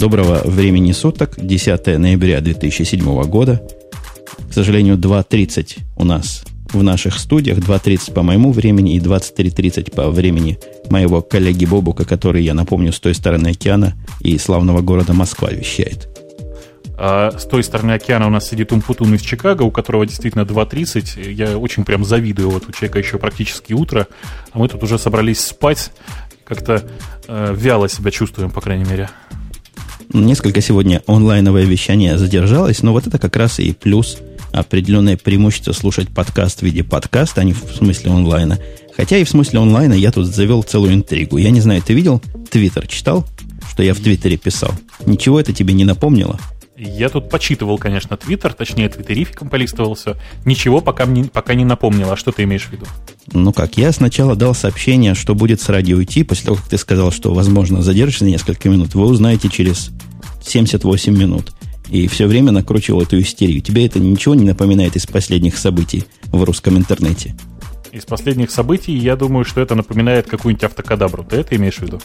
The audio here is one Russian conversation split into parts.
Доброго времени суток, 10 ноября 2007 года. К сожалению, 2.30 у нас в наших студиях, 2.30 по моему времени и 23.30 по времени моего коллеги Бобука, который, я напомню, с той стороны океана и славного города Москва вещает. А с той стороны океана у нас сидит Умпутун из Чикаго, у которого действительно 2.30. Я очень прям завидую. Вот у человека еще практически утро, а мы тут уже собрались спать. Как-то э, вяло себя чувствуем, по крайней мере. Несколько сегодня онлайновое вещание задержалось, но вот это как раз и плюс определенное преимущество слушать подкаст в виде подкаста, а не в смысле онлайна. Хотя и в смысле онлайна я тут завел целую интригу. Я не знаю, ты видел Твиттер, читал, что я в Твиттере писал? Ничего это тебе не напомнило? Я тут почитывал, конечно, Твиттер, точнее, твиттерификом полистывался. Ничего пока, мне, пока не напомнило. А что ты имеешь в виду? Ну как, я сначала дал сообщение, что будет с радио идти, после того, как ты сказал, что, возможно, задержишься на несколько минут, вы узнаете через 78 минут. И все время накручивал эту истерию. Тебе это ничего не напоминает из последних событий в русском интернете? Из последних событий, я думаю, что это напоминает какую-нибудь автокадабру. Ты это имеешь в виду?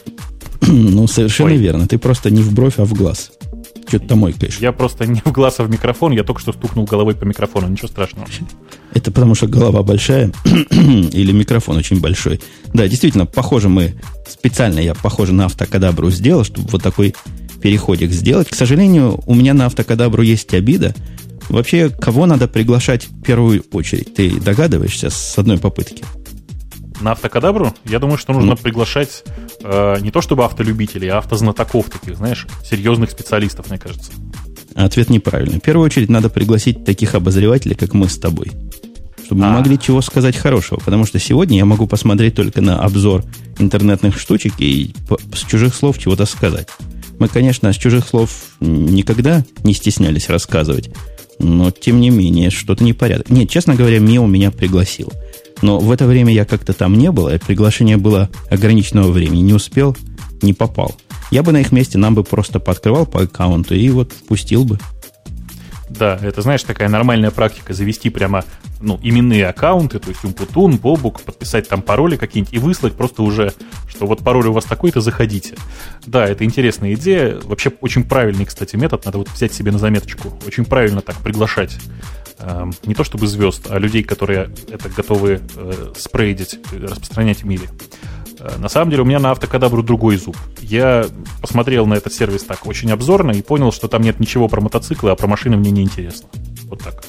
ну, совершенно Ой. верно. Ты просто не в бровь, а в глаз. Что-то там мойкаешь. Я просто не в глаз, а в микрофон. Я только что стукнул головой по микрофону. Ничего страшного. Это потому что голова большая или микрофон очень большой. Да, действительно, похоже мы... Специально я, похоже, на автокадабру сделал, чтобы вот такой переходик сделать. К сожалению, у меня на автокадабру есть обида. Вообще, кого надо приглашать в первую очередь? Ты догадываешься с одной попытки? на автокадабру, я думаю, что нужно ну. приглашать э, не то чтобы автолюбителей, а автознатоков таких, знаешь, серьезных специалистов, мне кажется. Ответ неправильный. В первую очередь надо пригласить таких обозревателей, как мы с тобой. Чтобы мы а. могли чего сказать хорошего. Потому что сегодня я могу посмотреть только на обзор интернетных штучек и с чужих слов чего-то сказать. Мы, конечно, с чужих слов никогда не стеснялись рассказывать. Но, тем не менее, что-то непорядок. Нет, честно говоря, Мио меня пригласил. Но в это время я как-то там не был, и приглашение было ограниченного времени. Не успел, не попал. Я бы на их месте нам бы просто подкрывал по аккаунту и вот впустил бы. Да, это, знаешь, такая нормальная практика завести прямо ну, именные аккаунты, то есть Умпутун, Бобук, подписать там пароли какие-нибудь и выслать просто уже, что вот пароль у вас такой-то, заходите. Да, это интересная идея. Вообще очень правильный, кстати, метод. Надо вот взять себе на заметочку. Очень правильно так приглашать э, не то чтобы звезд, а людей, которые это готовы э, спрейдить, распространять в мире. Э, на самом деле у меня на автокадабру другой зуб. Я посмотрел на этот сервис так очень обзорно и понял, что там нет ничего про мотоциклы, а про машины мне не интересно. Вот так.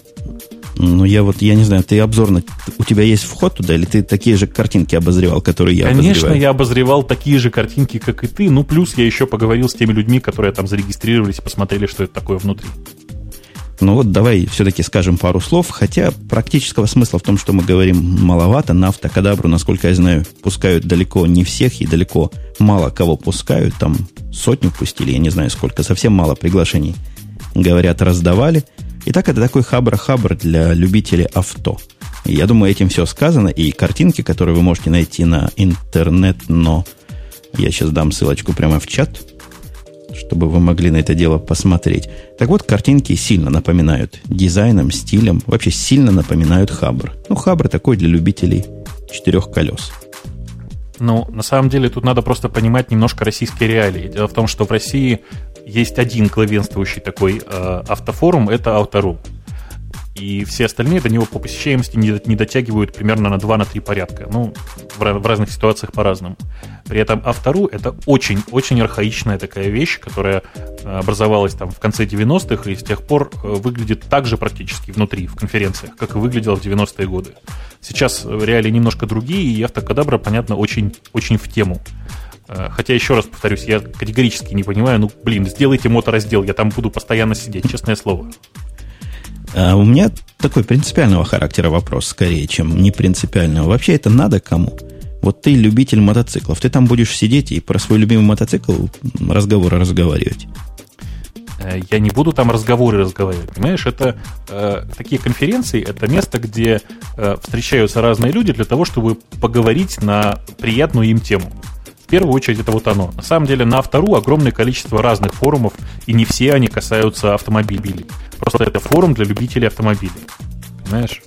Ну, я вот, я не знаю, ты обзорно, у тебя есть вход туда, или ты такие же картинки обозревал, которые я Конечно, обозреваю? я обозревал такие же картинки, как и ты, ну, плюс я еще поговорил с теми людьми, которые там зарегистрировались и посмотрели, что это такое внутри. Ну вот давай все-таки скажем пару слов, хотя практического смысла в том, что мы говорим, маловато. На автокадабру, насколько я знаю, пускают далеко не всех и далеко мало кого пускают. Там сотню пустили, я не знаю сколько, совсем мало приглашений. Говорят, раздавали. Итак, это такой хабр-хабр для любителей авто. Я думаю, этим все сказано. И картинки, которые вы можете найти на интернет, но я сейчас дам ссылочку прямо в чат – чтобы вы могли на это дело посмотреть. Так вот, картинки сильно напоминают дизайном, стилем, вообще сильно напоминают Хабр. Ну, Хабр такой для любителей четырех колес. Ну, на самом деле, тут надо просто понимать немножко российские реалии. Дело в том, что в России есть один главенствующий такой э, автофорум, это Автору и все остальные до него по посещаемости не, не дотягивают примерно на 2-3 порядка. Ну, в, в разных ситуациях по-разному. При этом автору это очень-очень архаичная такая вещь, которая э, образовалась там в конце 90-х и с тех пор э, выглядит так же практически внутри, в конференциях, как и выглядела в 90-е годы. Сейчас реалии немножко другие, и автокадабра, понятно, очень, очень в тему. Э, хотя, еще раз повторюсь, я категорически не понимаю, ну, блин, сделайте мотораздел, я там буду постоянно сидеть, честное слово. А у меня такой принципиального характера вопрос, скорее, чем не принципиального. Вообще это надо кому? Вот ты любитель мотоциклов, ты там будешь сидеть и про свой любимый мотоцикл разговоры разговаривать. Э, я не буду там разговоры разговаривать. Понимаешь, это э, такие конференции, это место, где э, встречаются разные люди для того, чтобы поговорить на приятную им тему. В первую очередь это вот оно. На самом деле на Автору огромное количество разных форумов, и не все они касаются автомобилей. Просто это форум для любителей автомобилей. Понимаешь?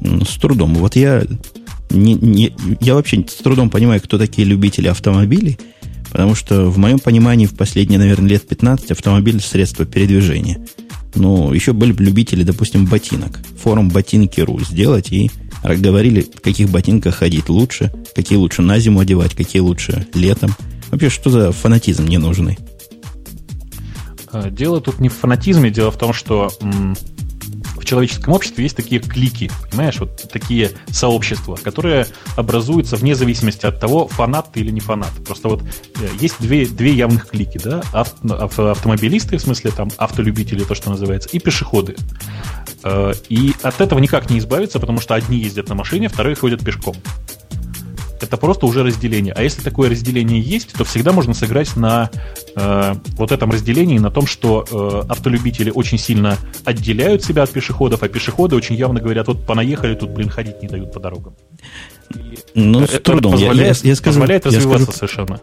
Ну, с трудом. Вот я, не, не, я вообще с трудом понимаю, кто такие любители автомобилей, Потому что, в моем понимании, в последние, наверное, лет 15 автомобиль – средство передвижения. Ну, еще были бы любители, допустим, ботинок. Форум ботинки.ру сделать и говорили, в каких ботинках ходить лучше, какие лучше на зиму одевать, какие лучше летом. Вообще, что за фанатизм ненужный? Э, дело тут не в фанатизме, дело в том, что в человеческом обществе есть такие клики, понимаешь, вот такие сообщества, которые образуются вне зависимости от того, фанат ты или не фанат. Просто вот э, есть две, две явных клики, да, Ав, автомобилисты, в смысле там автолюбители, то, что называется, и пешеходы. Э, и от этого никак не избавиться, потому что одни ездят на машине, вторые ходят пешком это просто уже разделение. А если такое разделение есть, то всегда можно сыграть на э, вот этом разделении, на том, что э, автолюбители очень сильно отделяют себя от пешеходов, а пешеходы очень явно говорят, вот понаехали, тут, блин, ходить не дают по дорогам. ну, с трудом. Позволяет, я, я, скажу, позволяет развиваться я скажу, совершенно.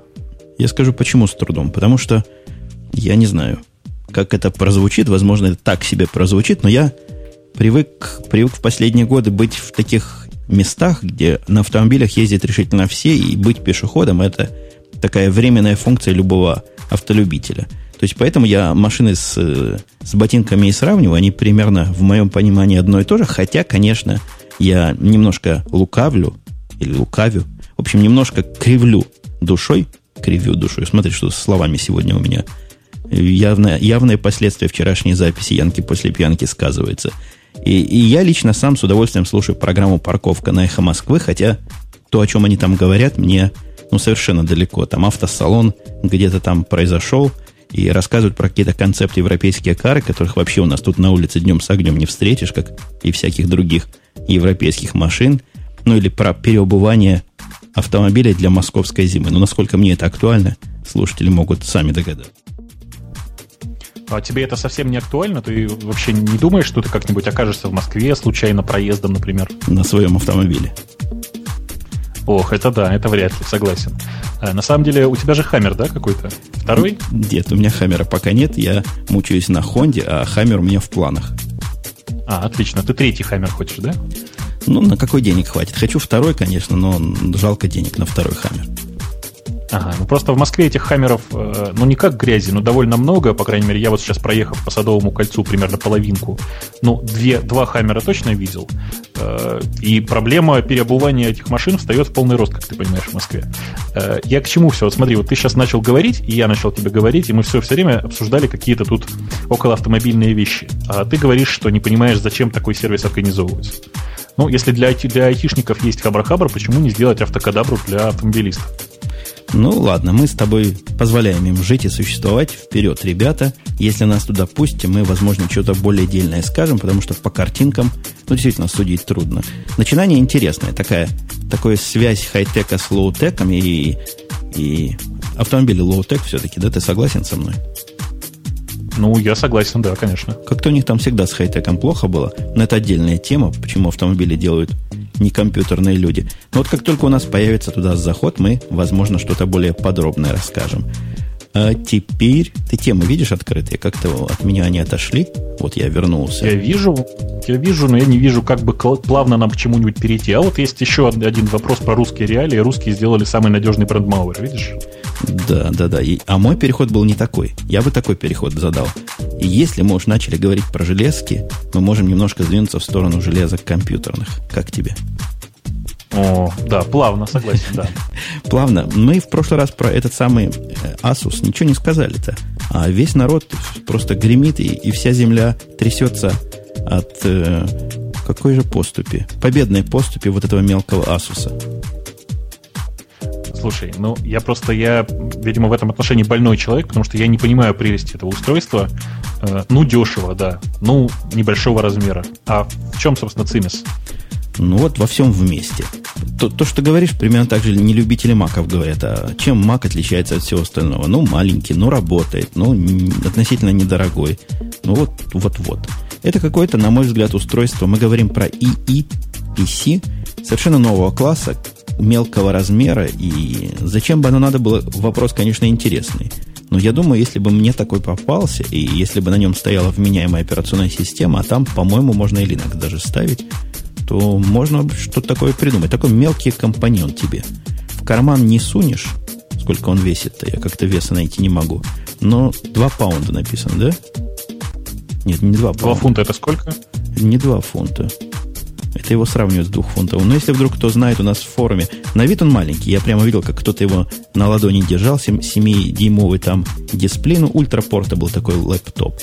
Я скажу, почему с трудом. Потому что я не знаю, как это прозвучит. Возможно, это так себе прозвучит, но я привык, привык в последние годы быть в таких местах, где на автомобилях ездят решительно все, и быть пешеходом – это такая временная функция любого автолюбителя. То есть, поэтому я машины с, с ботинками и сравниваю, они примерно, в моем понимании, одно и то же, хотя, конечно, я немножко лукавлю, или лукавю, в общем, немножко кривлю душой, кривю душой. Смотри, что с словами сегодня у меня явное, явное последствие вчерашней записи Янки после пьянки сказывается – и, и я лично сам с удовольствием слушаю программу «Парковка» на «Эхо Москвы», хотя то, о чем они там говорят, мне ну, совершенно далеко. Там автосалон где-то там произошел, и рассказывают про какие-то концепты европейские кары, которых вообще у нас тут на улице днем с огнем не встретишь, как и всяких других европейских машин. Ну или про переобувание автомобилей для московской зимы. Но насколько мне это актуально, слушатели могут сами догадаться. А тебе это совсем не актуально? Ты вообще не думаешь, что ты как-нибудь окажешься в Москве случайно проездом, например? На своем автомобиле. Ох, это да, это вряд ли, согласен. А, на самом деле, у тебя же Хаммер, да, какой-то? Второй? Нет, у меня Хаммера пока нет. Я мучаюсь на Хонде, а Хаммер у меня в планах. А, отлично. Ты третий Хаммер хочешь, да? Ну, на какой денег хватит? Хочу второй, конечно, но жалко денег на второй Хаммер. Ага, ну просто в Москве этих хаммеров, э, ну не как грязи, но довольно много, по крайней мере, я вот сейчас проехав по Садовому кольцу примерно половинку, ну две, два хаммера точно видел, э, и проблема переобувания этих машин встает в полный рост, как ты понимаешь, в Москве. Э, я к чему все? Вот смотри, вот ты сейчас начал говорить, и я начал тебе говорить, и мы все все время обсуждали какие-то тут около автомобильные вещи. А ты говоришь, что не понимаешь, зачем такой сервис организовывать. Ну, если для, для айтишников есть хабр-хабр, почему не сделать автокадабру для автомобилистов? Ну, ладно, мы с тобой позволяем им жить и существовать. Вперед, ребята. Если нас туда пустите, мы, возможно, что-то более дельное скажем, потому что по картинкам, ну, действительно, судить трудно. Начинание интересное. Такая, такая связь хай-тека с лоу-теком и, и автомобили low-tech все-таки, да? Ты согласен со мной? Ну, я согласен, да, конечно. Как-то у них там всегда с хай-теком плохо было. Но это отдельная тема, почему автомобили делают не компьютерные люди. Но вот как только у нас появится туда заход, мы, возможно, что-то более подробное расскажем. А теперь ты темы видишь открытые? Как-то от меня они отошли. Вот я вернулся. Я вижу, я вижу, но я не вижу, как бы плавно нам к чему-нибудь перейти. А вот есть еще один вопрос про русские реалии. Русские сделали самый надежный бренд Malware, видишь? Да, да, да. И, а мой переход был не такой. Я бы такой переход задал. И если мы уж начали говорить про железки, мы можем немножко сдвинуться в сторону железок компьютерных. Как тебе? О, да, плавно, согласен, да. Плавно. Мы в прошлый раз про этот самый э, Asus ничего не сказали-то. А весь народ просто гремит, и, и вся земля трясется от э, какой же поступи? Победной поступи вот этого мелкого Asus. Слушай, ну я просто, я, видимо, в этом отношении больной человек, потому что я не понимаю прелести этого устройства. Э, ну, дешево, да. Ну, небольшого размера. А в чем, собственно, цимис? Ну вот во всем вместе. То, то, что ты говоришь, примерно так же не любители маков говорят. А чем мак отличается от всего остального? Ну, маленький, ну, работает, ну, относительно недорогой. Ну, вот, вот, вот. Это какое-то, на мой взгляд, устройство. Мы говорим про ИИ, PC, совершенно нового класса, мелкого размера. И зачем бы оно надо было, вопрос, конечно, интересный. Но я думаю, если бы мне такой попался, и если бы на нем стояла вменяемая операционная система, а там, по-моему, можно и Linux даже ставить, то можно что-то такое придумать. Такой мелкий компаньон тебе. В карман не сунешь, сколько он весит-то. Я как-то веса найти не могу. Но 2 паунда написано, да? Нет, не 2 паунда. 2 фунта это сколько? Не 2 фунта. Это его сравнивают с двухфунтовым. Но если вдруг кто знает у нас в форуме, на вид он маленький. Я прямо видел, как кто-то его на ладони держал, 7-дюймовый там дисплей, ну, ультрапорта был такой лэптоп.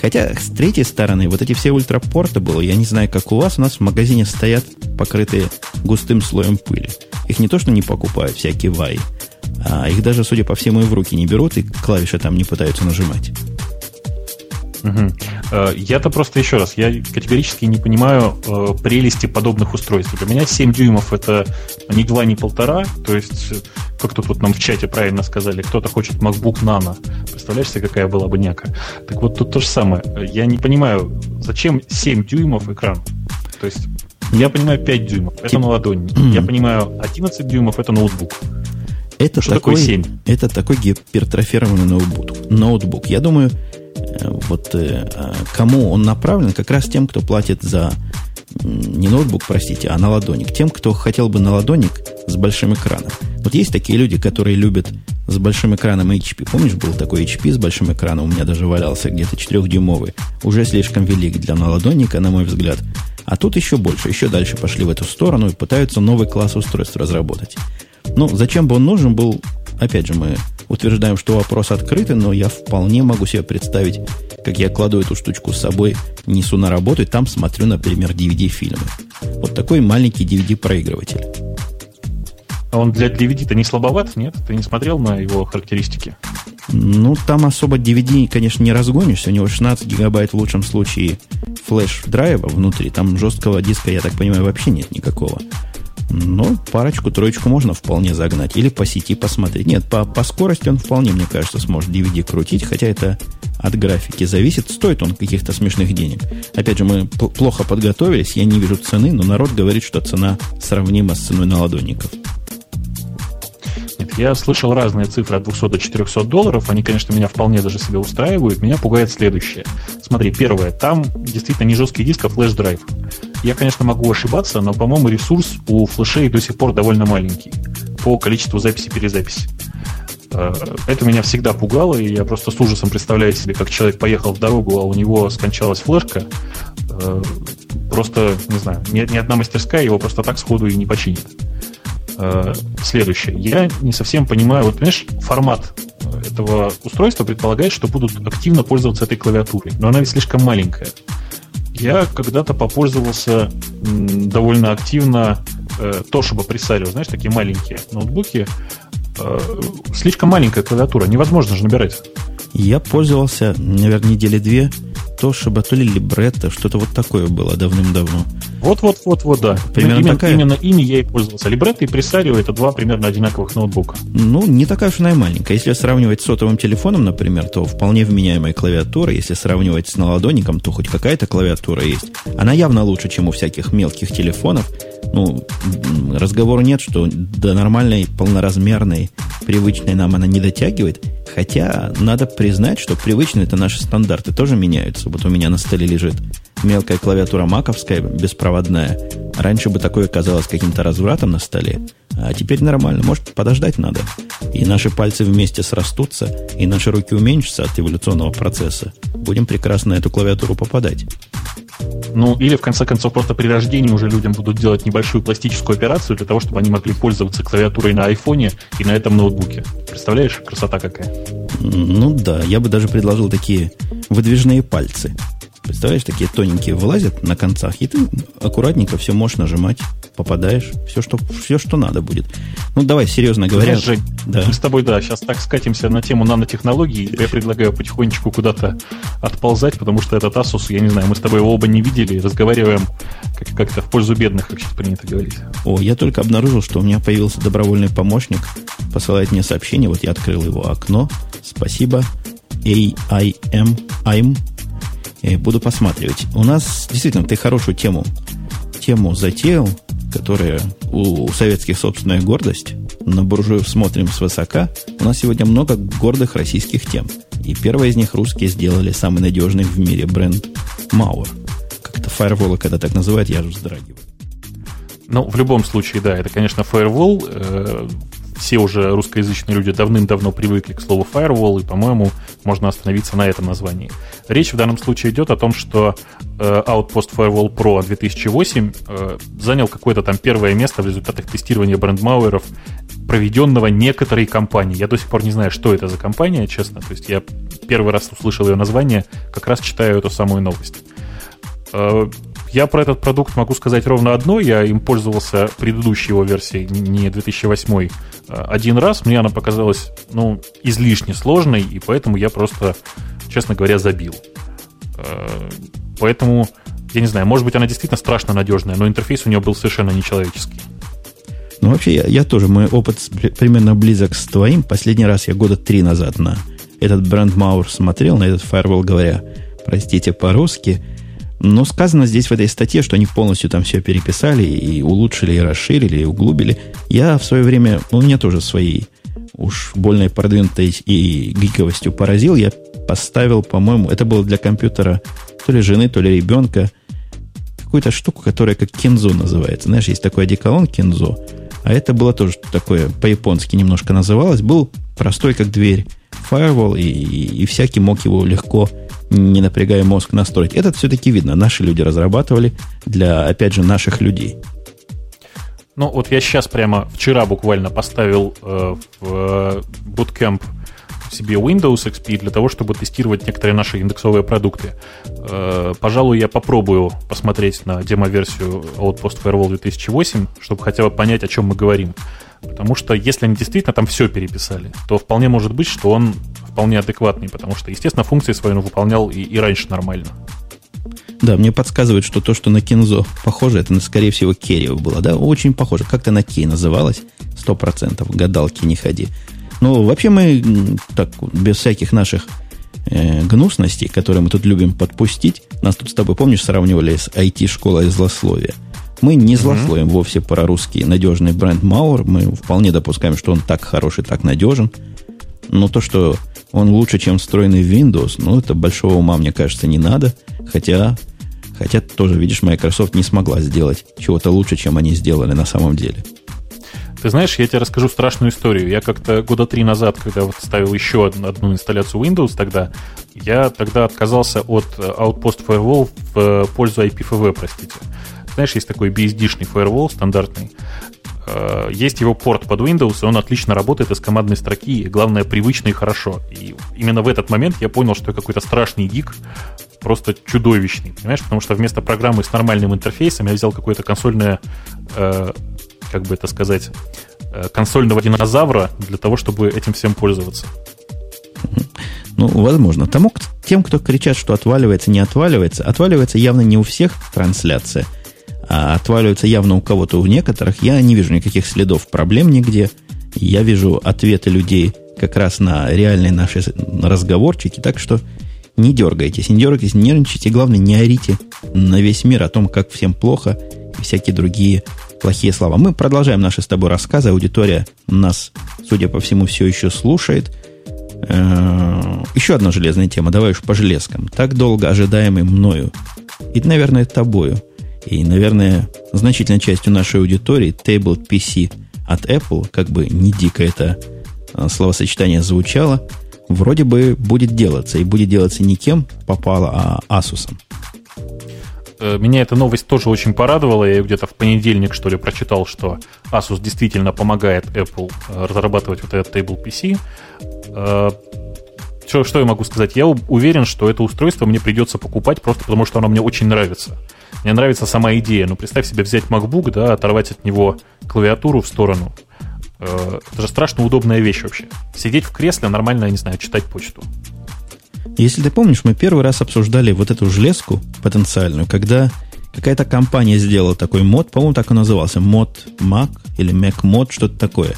Хотя, с третьей стороны, вот эти все ультрапорта было, я не знаю, как у вас, у нас в магазине стоят покрытые густым слоем пыли. Их не то, что не покупают, всякие ваи, а их даже, судя по всему, и в руки не берут, и клавиши там не пытаются нажимать. Угу. Я-то просто еще раз, я категорически не понимаю э, прелести подобных устройств. Для меня 7 дюймов это не 2, не полтора. То есть, как тут вот нам в чате правильно сказали, кто-то хочет MacBook Nano. Представляешь себе, какая была бы няка? Так вот тут то же самое. Я не понимаю, зачем 7 дюймов экран? То есть, я понимаю 5 дюймов, это на ладони. Я понимаю 11 дюймов, это ноутбук. Это Что такой, такое 7? Это такой гипертрофированный ноутбук. ноутбук. Я думаю, Э, вот э, а кому он направлен, как раз тем, кто платит за не ноутбук, простите, а на ладоник. Тем, кто хотел бы на ладоник с большим экраном. Вот есть такие люди, которые любят с большим экраном HP. Помнишь, был такой HP с большим экраном? У меня даже валялся где-то 4-дюймовый. Уже слишком велик для наладонника, на мой взгляд. А тут еще больше, еще дальше пошли в эту сторону и пытаются новый класс устройств разработать. Ну, зачем бы он нужен был, опять же, мы утверждаем, что вопрос открытый, но я вполне могу себе представить, как я кладу эту штучку с собой, несу на работу, и там смотрю, например, DVD-фильмы. Вот такой маленький DVD-проигрыватель. А он для DVD-то не слабоват, нет? Ты не смотрел на его характеристики? Ну, там особо DVD, конечно, не разгонишься. У него 16 гигабайт в лучшем случае флеш-драйва внутри. Там жесткого диска, я так понимаю, вообще нет никакого. Но парочку-троечку можно вполне загнать. Или по сети посмотреть. Нет, по, по скорости он вполне, мне кажется, сможет DVD крутить, хотя это от графики зависит. Стоит он каких-то смешных денег. Опять же, мы плохо подготовились, я не вижу цены, но народ говорит, что цена сравнима с ценой наладонников. Я слышал разные цифры от 200 до 400 долларов. Они, конечно, меня вполне даже себя устраивают. Меня пугает следующее. Смотри, первое. Там действительно не жесткий диск, а флеш-драйв. Я, конечно, могу ошибаться, но, по-моему, ресурс у флешей до сих пор довольно маленький по количеству записи-перезаписи. Э, это меня всегда пугало, и я просто с ужасом представляю себе, как человек поехал в дорогу, а у него скончалась флешка. Э, просто, не знаю, ни, ни одна мастерская его просто так сходу и не починит э, следующее. Я не совсем понимаю, вот, понимаешь, формат этого устройства предполагает, что будут активно пользоваться этой клавиатурой, но она ведь слишком маленькая. Я когда-то попользовался довольно активно э, Toshiba Presario, знаешь, такие маленькие ноутбуки. Э, слишком маленькая клавиатура, невозможно же набирать. Я пользовался, наверное, недели две Toshiba, то ли Libretto, что-то вот такое было давным-давно. Вот-вот-вот-вот, да. Примерно именно, такая... именно ими я и пользовался. Libretto и Presario это два примерно одинаковых ноутбука. Ну, не такая уж она и маленькая. Если сравнивать с сотовым телефоном, например, то вполне вменяемая клавиатура. Если сравнивать с наладонником, то хоть какая-то клавиатура есть. Она явно лучше, чем у всяких мелких телефонов. Ну, разговора нет, что до нормальной, полноразмерной, привычной нам она не дотягивает. Хотя надо признать, что привычные это наши стандарты тоже меняются. Вот у меня на столе лежит мелкая клавиатура маковская, беспроводная. Раньше бы такое казалось каким-то развратом на столе. А теперь нормально. Может, подождать надо. И наши пальцы вместе срастутся, и наши руки уменьшатся от эволюционного процесса. Будем прекрасно на эту клавиатуру попадать. Ну, или, в конце концов, просто при рождении уже людям будут делать небольшую пластическую операцию для того, чтобы они могли пользоваться клавиатурой на айфоне и на этом ноутбуке. Представляешь, красота какая? Ну да, я бы даже предложил такие выдвижные пальцы. Представляешь, такие тоненькие вылазят на концах, и ты аккуратненько все можешь нажимать, попадаешь, все, что, все, что надо будет. Ну, давай, серьезно говоря. Знаешь, Жень, да. мы с тобой, да, сейчас так скатимся на тему нанотехнологий. Я предлагаю потихонечку куда-то отползать, потому что этот Asus, я не знаю, мы с тобой его оба не видели, разговариваем как- как-то в пользу бедных, как сейчас принято говорить. О, я только обнаружил, что у меня появился добровольный помощник, посылает мне сообщение, вот я открыл его окно, спасибо, AIM, I'm, буду посматривать. У нас действительно ты хорошую тему, тему затеял, которая у, у советских собственная гордость. На буржуев смотрим свысока. У нас сегодня много гордых российских тем. И первая из них русские сделали самый надежный в мире бренд Mauer. Как-то фаерволы, когда так называют, я же вздрагиваю. Ну, в любом случае, да, это, конечно, firewall. Все уже русскоязычные люди давным-давно привыкли к слову firewall, и, по-моему, можно остановиться на этом названии. Речь в данном случае идет о том, что э, Outpost Firewall Pro 2008 э, занял какое-то там первое место в результатах тестирования брендмауэров, проведенного некоторой компанией. Я до сих пор не знаю, что это за компания, честно. То есть я первый раз услышал ее название, как раз читаю эту самую новость. Э, я про этот продукт могу сказать ровно одно. Я им пользовался предыдущей его версией, не 2008, а один раз. Мне она показалась, ну, излишне сложной, и поэтому я просто, честно говоря, забил. Э, поэтому, я не знаю, может быть, она действительно страшно надежная, но интерфейс у нее был совершенно нечеловеческий. Ну, вообще, я, я тоже, мой опыт примерно близок с твоим. Последний раз я года три назад на этот бренд Маур смотрел, на этот фаервол, говоря, простите по-русски – но сказано здесь в этой статье, что они полностью там все переписали и улучшили, и расширили, и углубили. Я в свое время, ну, меня тоже своей уж больной продвинутой и гиковостью поразил. Я поставил, по-моему, это было для компьютера то ли жены, то ли ребенка, какую-то штуку, которая как кинзо называется. Знаешь, есть такой одеколон кинзо, а это было тоже такое по-японски немножко называлось. Был простой, как дверь, firewall, и, и, и всякий мог его легко не напрягая мозг, настроить. Этот все-таки видно. Наши люди разрабатывали для, опять же, наших людей. Ну, вот я сейчас прямо вчера буквально поставил э, в э, Bootcamp себе Windows XP для того, чтобы тестировать некоторые наши индексовые продукты. Э, пожалуй, я попробую посмотреть на демо-версию Outpost Firewall 2008, чтобы хотя бы понять, о чем мы говорим. Потому что если они действительно там все переписали, то вполне может быть, что он вполне адекватный, потому что, естественно, функции свои он выполнял и, и раньше нормально. Да, мне подсказывает, что то, что на Кинзо похоже, это, скорее всего, Керрио было, да? Очень похоже. Как-то на Кей называлось. Сто процентов. Гадалки не ходи. Ну, вообще мы так, без всяких наших э, гнусностей, которые мы тут любим подпустить, нас тут с тобой, помнишь, сравнивали с IT-школой злословия. Мы не злословим mm-hmm. вовсе про русский надежный бренд Мауэр. Мы вполне допускаем, что он так хороший, так надежен. Но то, что он лучше, чем встроенный в Windows, ну, это большого ума, мне кажется, не надо. Хотя, хотя тоже, видишь, Microsoft не смогла сделать чего-то лучше, чем они сделали на самом деле. Ты знаешь, я тебе расскажу страшную историю. Я как-то года три назад, когда вот ставил еще одну, одну инсталляцию Windows тогда, я тогда отказался от Outpost Firewall в пользу IPFV, простите. Знаешь, есть такой BSD-шный firewall стандартный. Э, есть его порт под Windows, и он отлично работает из командной строки, и, главное, привычно и хорошо. И именно в этот момент я понял, что я какой-то страшный гик, просто чудовищный, понимаешь? Потому что вместо программы с нормальным интерфейсом я взял какое-то консольное, э, как бы это сказать, э, консольного динозавра для того, чтобы этим всем пользоваться. Ну, возможно. Тому, тем, кто кричат, что отваливается, не отваливается, отваливается явно не у всех трансляция – а отваливаются явно у кого-то, у некоторых, я не вижу никаких следов проблем нигде. Я вижу ответы людей как раз на реальные наши разговорчики, так что не дергайтесь, не дергайтесь, не нервничайте, главное, не орите на весь мир о том, как всем плохо и всякие другие плохие слова. Мы продолжаем наши с тобой рассказы, аудитория нас, судя по всему, все еще слушает. Э, еще одна железная тема, давай уж по железкам. Так долго ожидаемый мною и, наверное, тобою – и, наверное, значительной частью нашей аудитории Table PC от Apple, как бы не дико это а, словосочетание звучало, вроде бы будет делаться. И будет делаться не кем попало, а Asus. Э, меня эта новость тоже очень порадовала. Я где-то в понедельник, что ли, прочитал, что Asus действительно помогает Apple э, разрабатывать вот этот Table PC. Э, что, что я могу сказать? Я уверен, что это устройство мне придется покупать просто потому, что оно мне очень нравится. Мне нравится сама идея. Ну, представь себе взять MacBook, да, оторвать от него клавиатуру в сторону. Э, это же страшно удобная вещь вообще. Сидеть в кресле нормально, я не знаю, читать почту. Если ты помнишь, мы первый раз обсуждали вот эту железку потенциальную, когда какая-то компания сделала такой мод, по-моему, так и назывался, мод Mac или Mac мод, что-то такое.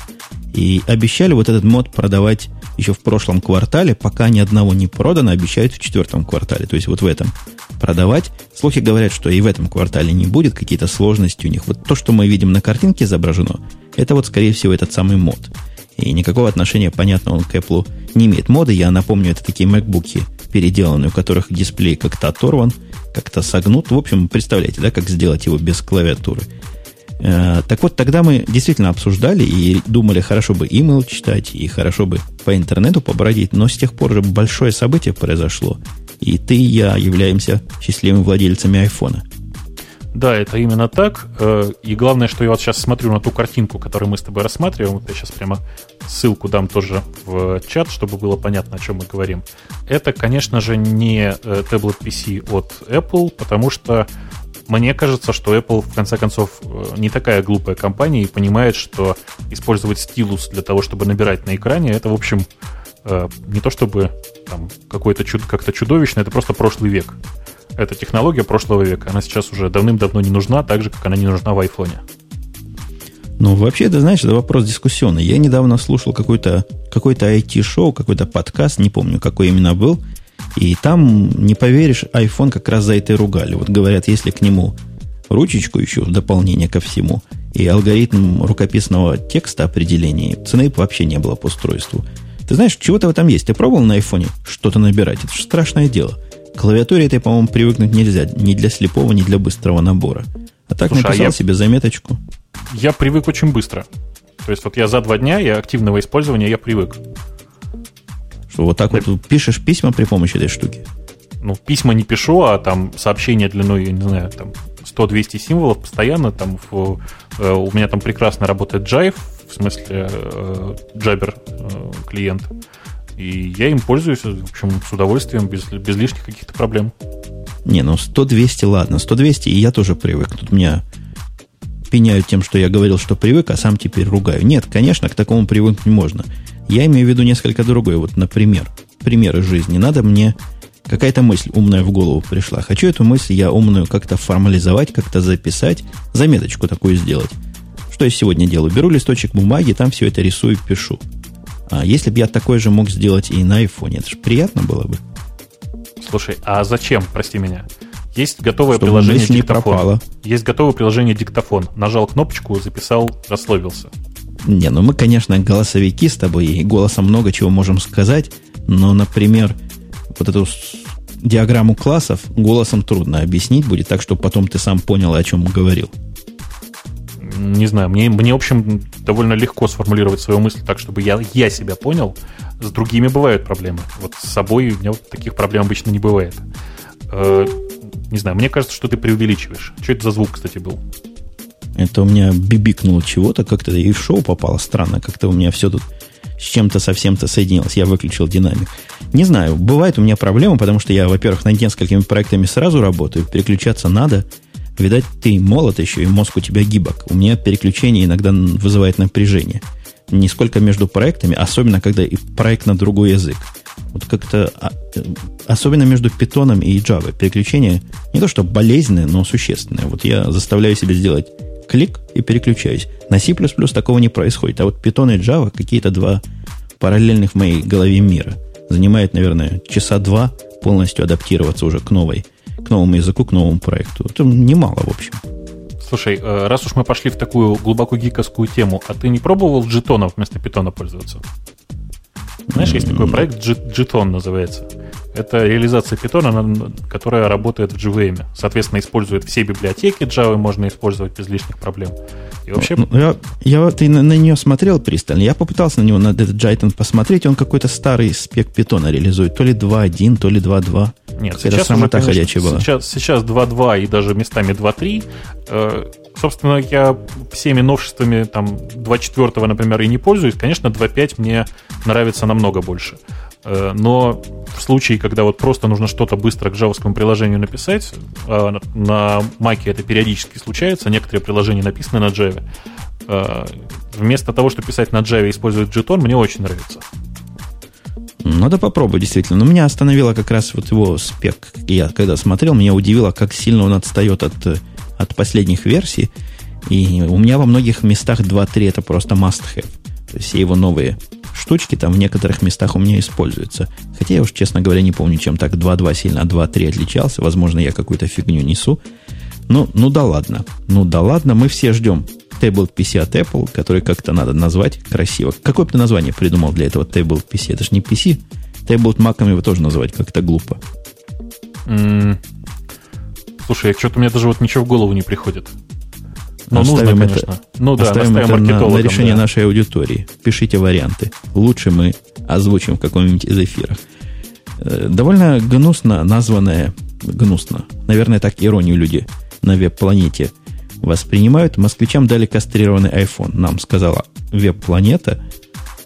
И обещали вот этот мод продавать еще в прошлом квартале, пока ни одного не продано, обещают в четвертом квартале, то есть вот в этом продавать. Слухи говорят, что и в этом квартале не будет, какие-то сложности у них. Вот то, что мы видим на картинке изображено, это вот, скорее всего, этот самый мод. И никакого отношения, понятно, он к Apple не имеет. Моды, я напомню, это такие MacBook переделанные, у которых дисплей как-то оторван, как-то согнут. В общем, представляете, да, как сделать его без клавиатуры. Э, так вот, тогда мы действительно обсуждали и думали, хорошо бы email читать, и хорошо бы по интернету побродить, но с тех пор же большое событие произошло, и ты и я являемся счастливыми владельцами айфона. Да, это именно так. Э, и главное, что я вот сейчас смотрю на ту картинку, которую мы с тобой рассматриваем. Вот я сейчас прямо ссылку дам тоже в чат, чтобы было понятно, о чем мы говорим. Это, конечно же, не таблет э, PC от Apple, потому что мне кажется, что Apple, в конце концов, э, не такая глупая компания и понимает, что использовать стилус для того, чтобы набирать на экране, это, в общем, не то чтобы там, какое-то чудо, как-то чудовищно, это просто прошлый век. Это технология прошлого века. Она сейчас уже давным-давно не нужна, так же, как она не нужна в айфоне. Ну, вообще, ты знаешь, это вопрос дискуссионный. Я недавно слушал какой-то какой IT-шоу, какой-то подкаст, не помню, какой именно был, и там, не поверишь, iPhone как раз за это и ругали. Вот говорят, если к нему ручечку еще в дополнение ко всему, и алгоритм рукописного текста определения, цены вообще не было по устройству. Ты знаешь, чего-то в этом есть. Ты пробовал на айфоне что-то набирать? Это же страшное дело. К клавиатуре этой, по-моему, привыкнуть нельзя. Ни для слепого, ни для быстрого набора. А так Слушай, а написал а я... себе заметочку. Я привык очень быстро. То есть вот я за два дня я активного использования я привык. Вот так вот пишешь письма при помощи этой штуки? Ну, письма не пишу, а там сообщения длиной, я не знаю, там 100-200 символов постоянно. Там в, э, у меня там прекрасно работает Jive, в смысле э, Jabber э, клиент. И я им пользуюсь, в общем, с удовольствием, без, без лишних каких-то проблем. Не, ну 100-200, ладно, 100-200, и я тоже привык. Тут меня пеняют тем, что я говорил, что привык, а сам теперь ругаю. Нет, конечно, к такому привыкнуть можно. Я имею в виду несколько другое. Вот, например, примеры жизни. Надо мне какая-то мысль умная в голову пришла. Хочу эту мысль я умную как-то формализовать, как-то записать, заметочку такую сделать. Что я сегодня делаю? Беру листочек бумаги, там все это рисую, пишу. А если бы я такой же мог сделать и на айфоне, это же приятно было бы. Слушай, а зачем, прости меня? Есть готовое Чтобы приложение диктофон. Есть готовое приложение диктофон. Нажал кнопочку, записал, расслабился. Не, ну мы, конечно, голосовики с тобой, и голосом много чего можем сказать, но, например, вот эту диаграмму классов голосом трудно объяснить будет, так, чтобы потом ты сам понял, о чем говорил не знаю, мне, мне, в общем, довольно легко сформулировать свою мысль так, чтобы я, я себя понял. С другими бывают проблемы. Вот с собой у меня вот таких проблем обычно не бывает. Не знаю, мне кажется, что ты преувеличиваешь. Что это за звук, кстати, был? Это у меня бибикнуло чего-то, как-то и в шоу попало странно. Как-то у меня все тут с чем-то совсем-то соединилось. Я выключил динамик. Не знаю, бывает у меня проблема, потому что я, во-первых, над несколькими проектами сразу работаю, переключаться надо – Видать, ты молод еще, и мозг у тебя гибок. У меня переключение иногда вызывает напряжение. Не сколько между проектами, особенно когда и проект на другой язык. Вот как-то, а, особенно между питоном и Java, переключение не то что болезненное, но существенное. Вот я заставляю себя сделать клик и переключаюсь. На C++ такого не происходит. А вот Python и Java какие-то два параллельных в моей голове мира. Занимает, наверное, часа два полностью адаптироваться уже к новой к новому языку, к новому проекту. Это немало, в общем. Слушай, э, раз уж мы пошли в такую глубоко гиковскую тему, а ты не пробовал джетонов вместо питона пользоваться? Знаешь, есть такой проект Джетон называется. Это реализация питона, которая работает в JVM. Соответственно, использует все библиотеки Java, можно использовать без лишних проблем. И вообще... Ну, я, я, ты на, на нее смотрел пристально. Я попытался на него, на этот Джайтон посмотреть. Он какой-то старый спек питона реализует. То ли 2.1, то ли 2.2. Нет, сейчас уже, конечно, была. Сейчас, сейчас 2.2 и даже местами 2.3. Э, собственно, я всеми новшествами там 2.4, например, и не пользуюсь. Конечно, 2.5 мне нравится намного больше. Э, но в случае, когда вот просто нужно что-то быстро к джавовскому приложению написать, э, на Mac это периодически случается, некоторые приложения написаны на Java. Э, вместо того, чтобы писать на Java использовать Jeton, мне очень нравится. Надо попробовать, действительно. Но меня остановило как раз вот его спек. Я когда смотрел, меня удивило, как сильно он отстает от, от последних версий. И у меня во многих местах 2.3 это просто must-have. То есть все его новые штучки там в некоторых местах у меня используются. Хотя я уж, честно говоря, не помню, чем так 2.2 сильно от 2.3 отличался. Возможно, я какую-то фигню несу. Ну, ну да ладно. Ну да ладно, мы все ждем Table PC от Apple, который как-то надо назвать красиво. Какое бы ты название придумал для этого Table PC? Это же не PC. Table Mac его тоже называть как-то глупо. Mm. Слушай, что-то меня даже вот ничего в голову не приходит. Но оставим нужно, конечно. Это, ну да, оставим это на, на решение да. нашей аудитории. Пишите варианты. Лучше мы озвучим в каком-нибудь из эфиров. Э, довольно гнусно названное, гнусно, наверное, так иронию люди на веб-планете воспринимают. Москвичам дали кастрированный iPhone. Нам сказала веб-планета.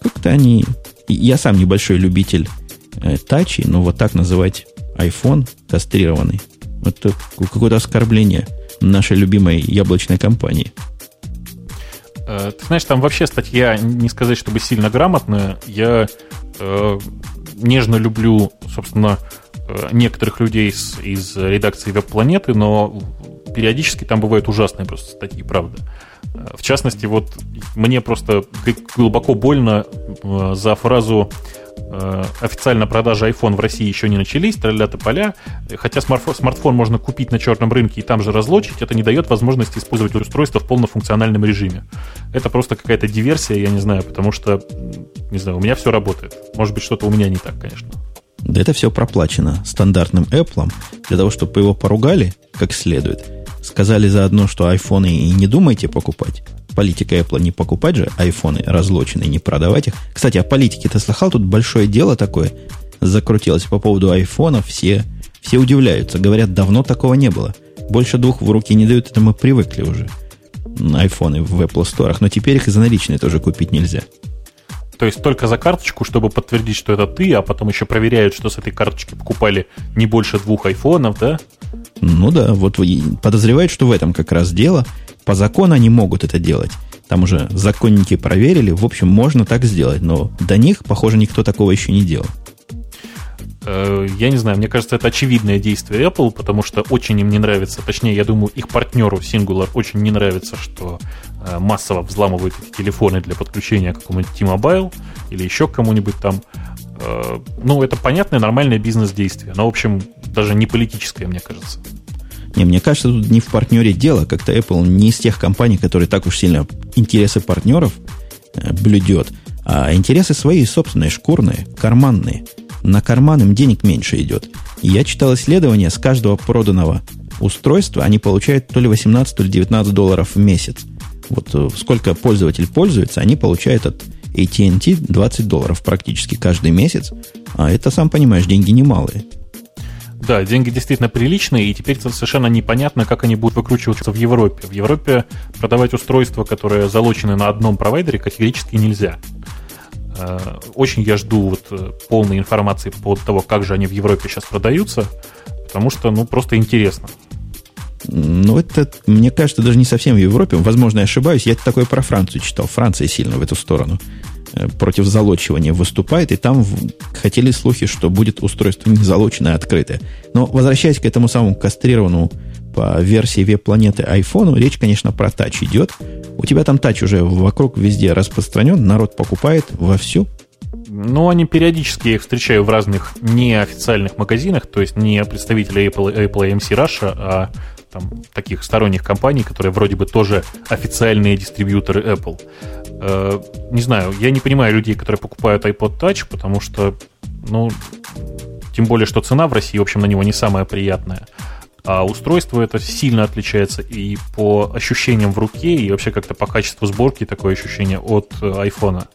Как-то они... Я сам небольшой любитель э, тачей, но вот так называть iPhone кастрированный, это какое-то оскорбление нашей любимой яблочной компании. Э, ты знаешь, там вообще статья, не сказать, чтобы сильно грамотная. Я э, нежно люблю, собственно, э, некоторых людей из, из редакции веб-планеты, но периодически там бывают ужасные просто статьи, правда. Э, в частности, вот мне просто глубоко больно за фразу Э, официально продажи iPhone в России еще не начались, тролля поля. Хотя смартфон, смартфон можно купить на черном рынке и там же разлочить, это не дает возможности использовать устройство в полнофункциональном режиме. Это просто какая-то диверсия, я не знаю, потому что, не знаю, у меня все работает. Может быть, что-то у меня не так, конечно. Да это все проплачено стандартным Apple для того, чтобы его поругали как следует. Сказали заодно, что айфоны и не думайте покупать политика Apple не покупать же айфоны разлоченные, не продавать их. Кстати, о политике ты слыхал? Тут большое дело такое закрутилось по поводу айфонов. Все, все удивляются. Говорят, давно такого не было. Больше двух в руки не дают, это мы привыкли уже. Айфоны в Apple Store. Но теперь их и за наличные тоже купить нельзя. То есть только за карточку, чтобы подтвердить, что это ты, а потом еще проверяют, что с этой карточки покупали не больше двух айфонов, да? Ну да, вот подозревают, что в этом как раз дело. По закону они могут это делать. Там уже законники проверили. В общем, можно так сделать. Но до них, похоже, никто такого еще не делал. Э, я не знаю, мне кажется, это очевидное действие Apple, потому что очень им не нравится, точнее, я думаю, их партнеру Singular очень не нравится, что э, массово взламывают эти телефоны для подключения к какому-нибудь T-Mobile или еще кому-нибудь там. Э, ну, это понятное, нормальное бизнес-действие, но, в общем, даже не политическое, мне кажется. Не, мне кажется, тут не в партнере дело. Как-то Apple не из тех компаний, которые так уж сильно интересы партнеров блюдет, а интересы свои собственные, шкурные, карманные. На карман им денег меньше идет. Я читал исследование, с каждого проданного устройства они получают то ли 18, то ли 19 долларов в месяц. Вот э, сколько пользователь пользуется, они получают от AT&T 20 долларов практически каждый месяц. А это, сам понимаешь, деньги немалые. Да, деньги действительно приличные, и теперь совершенно непонятно, как они будут выкручиваться в Европе. В Европе продавать устройства, которые залочены на одном провайдере, категорически нельзя. Э, очень я жду вот э, полной информации по того, как же они в Европе сейчас продаются, потому что, ну, просто интересно. Ну, это, мне кажется, даже не совсем в Европе. Возможно, я ошибаюсь. Я такое про Францию читал. Франция сильно в эту сторону Э, против залочивания выступает, и там хотели слухи, что будет устройство не залоченное, а открытое. Но возвращаясь к этому самому кастрированному по версии веб-планеты iPhone, речь, конечно, про тач идет. У тебя там тач уже вокруг везде распространен, народ покупает вовсю. Ну, они периодически, я их встречаю в разных неофициальных магазинах, то есть не представители Apple, Apple AMC Russia, а там, таких сторонних компаний, которые вроде бы тоже официальные дистрибьюторы Apple. Э, не знаю, я не понимаю людей, которые покупают iPod Touch, потому что, ну, тем более, что цена в России, в общем, на него не самая приятная. А устройство это сильно отличается и по ощущениям в руке, и вообще как-то по качеству сборки такое ощущение от iPhone.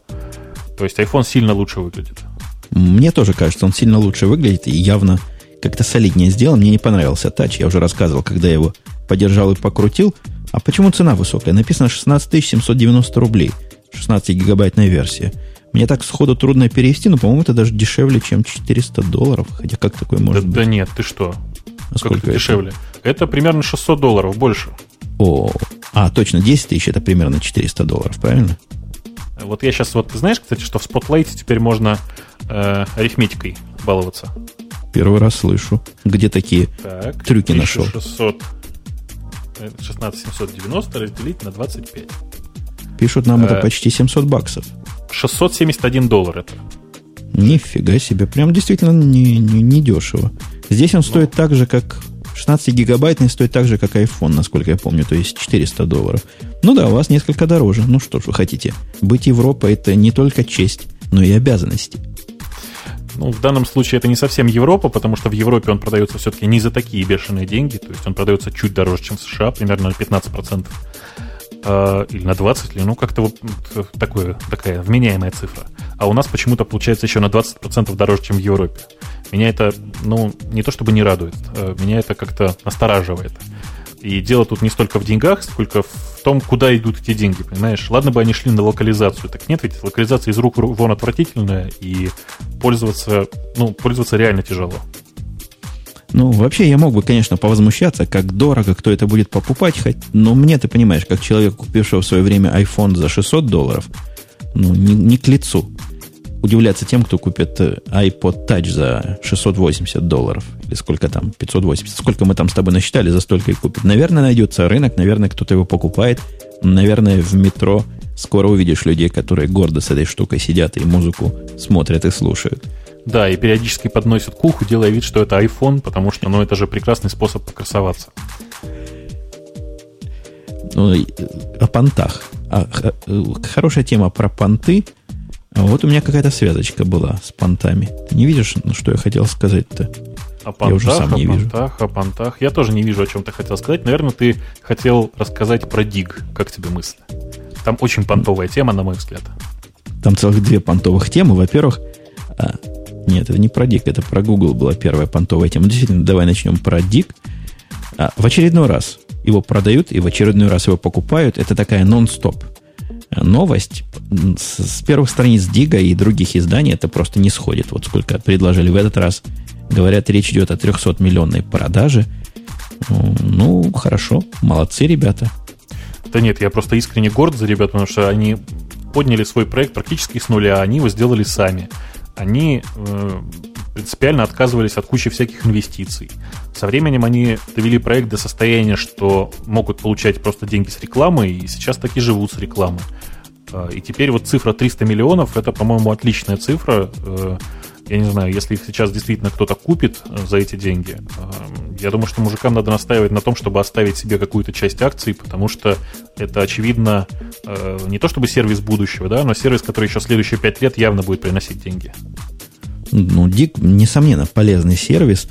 То есть iPhone сильно лучше выглядит. Мне тоже кажется, он сильно лучше выглядит и явно как-то солиднее сделан. Мне не понравился тач. Я уже рассказывал, когда я его подержал и покрутил. А почему цена высокая? Написано 16 790 рублей. 16-гигабайтная версия. Мне так сходу трудно перевести, но, по-моему, это даже дешевле, чем 400 долларов. Хотя как такое может да, быть? Да нет, ты что? Сколько это? дешевле? Это примерно 600 долларов, больше. О, а, точно, 10 тысяч это примерно 400 долларов, правильно? Вот я сейчас, вот ты знаешь, кстати, что в Spotlight теперь можно э, арифметикой баловаться? Первый раз слышу. Где такие так, трюки 1600, нашел? 16790 разделить на 25. Пишут нам, это э, почти 700 баксов. 671 доллар это. Нифига себе. Прям действительно не, не, не дешево. Здесь он стоит ну. так же, как 16 гигабайтный стоит так же, как iPhone, насколько я помню, то есть 400 долларов. Ну да, у вас несколько дороже. Ну что ж вы хотите. Быть Европой это не только честь, но и обязанности. Ну, в данном случае это не совсем Европа, потому что в Европе он продается все-таки не за такие бешеные деньги, то есть он продается чуть дороже, чем в США, примерно на 15%. Э, или на 20, или ну как-то вот такое, такая вменяемая цифра. А у нас почему-то получается еще на 20% дороже, чем в Европе. Меня это, ну, не то чтобы не радует, э, меня это как-то настораживает. И дело тут не столько в деньгах, сколько в том, куда идут эти деньги, понимаешь? Ладно бы они шли на локализацию, так нет, ведь локализация из рук вон отвратительная, и пользоваться, ну, пользоваться реально тяжело. Ну, вообще, я мог бы, конечно, повозмущаться, как дорого, кто это будет покупать, хоть, но мне, ты понимаешь, как человек, купившего в свое время iPhone за 600 долларов, ну, не, не к лицу удивляться тем, кто купит э, iPod Touch за 680 долларов. Или сколько там, 580. Сколько мы там с тобой насчитали, за столько и купит. Наверное, найдется рынок, наверное, кто-то его покупает. Наверное, в метро скоро увидишь людей, которые гордо с этой штукой сидят и музыку смотрят и слушают. Да, и периодически подносят к уху, делая вид, что это iPhone, потому что, ну, это же прекрасный способ покрасоваться. Ну, о понтах. А, э, хорошая тема про понты – вот у меня какая-то связочка была с понтами. Ты не видишь, ну, что я хотел сказать-то? О понтах, я уже сам не о вижу. понтах, о понтах. Я тоже не вижу, о чем ты хотел сказать. Наверное, ты хотел рассказать про Диг. Как тебе мысль? Там очень понтовая тема, на мой взгляд. Там целых две понтовых темы. Во-первых, а, нет, это не про Диг, это про Google была первая понтовая тема. Действительно, давай начнем про Диг. А, в очередной раз его продают и в очередной раз его покупают. Это такая нон-стоп новость с, с первых страниц Дига и других изданий это просто не сходит. Вот сколько предложили в этот раз. Говорят, речь идет о 300 миллионной продаже. Ну, хорошо, молодцы ребята. Да нет, я просто искренне горд за ребят, потому что они подняли свой проект практически с нуля, они его сделали сами. Они э, принципиально отказывались от кучи всяких инвестиций. Со временем они довели проект до состояния, что могут получать просто деньги с рекламы, и сейчас так и живут с рекламы. А, и теперь вот цифра 300 миллионов, это, по-моему, отличная цифра. Э, я не знаю, если их сейчас действительно кто-то купит э, за эти деньги, э, я думаю, что мужикам надо настаивать на том, чтобы оставить себе какую-то часть акций, потому что это, очевидно, не то чтобы сервис будущего, да, но сервис, который еще следующие пять лет явно будет приносить деньги. Ну, Дик, несомненно, полезный сервис.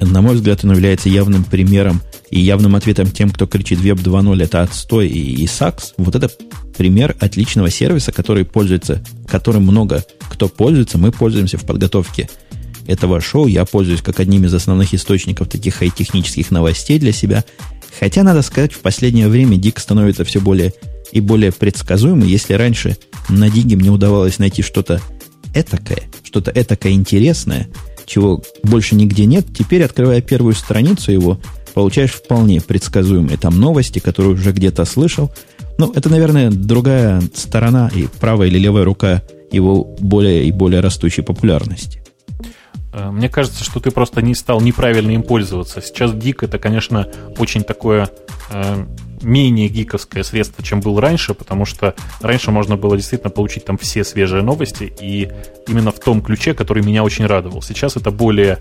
На мой взгляд, он является явным примером и явным ответом тем, кто кричит Web 2.0 это отстой и, и сакс. Вот это пример отличного сервиса, который пользуется, которым много кто пользуется. Мы пользуемся в подготовке этого шоу. Я пользуюсь как одним из основных источников таких хай-технических новостей для себя. Хотя, надо сказать, в последнее время Дик становится все более и более предсказуемый. Если раньше на Диге мне удавалось найти что-то этакое, что-то этакое интересное, чего больше нигде нет, теперь, открывая первую страницу его, получаешь вполне предсказуемые там новости, которые уже где-то слышал. Ну, это, наверное, другая сторона и правая или левая рука его более и более растущей популярности. Э, мне кажется, что ты просто не стал неправильно им пользоваться. Сейчас Дик это, конечно, очень такое э, менее гиковское средство, чем был раньше, потому что раньше можно было действительно получить там все свежие новости, и именно в том ключе, который меня очень радовал. Сейчас это более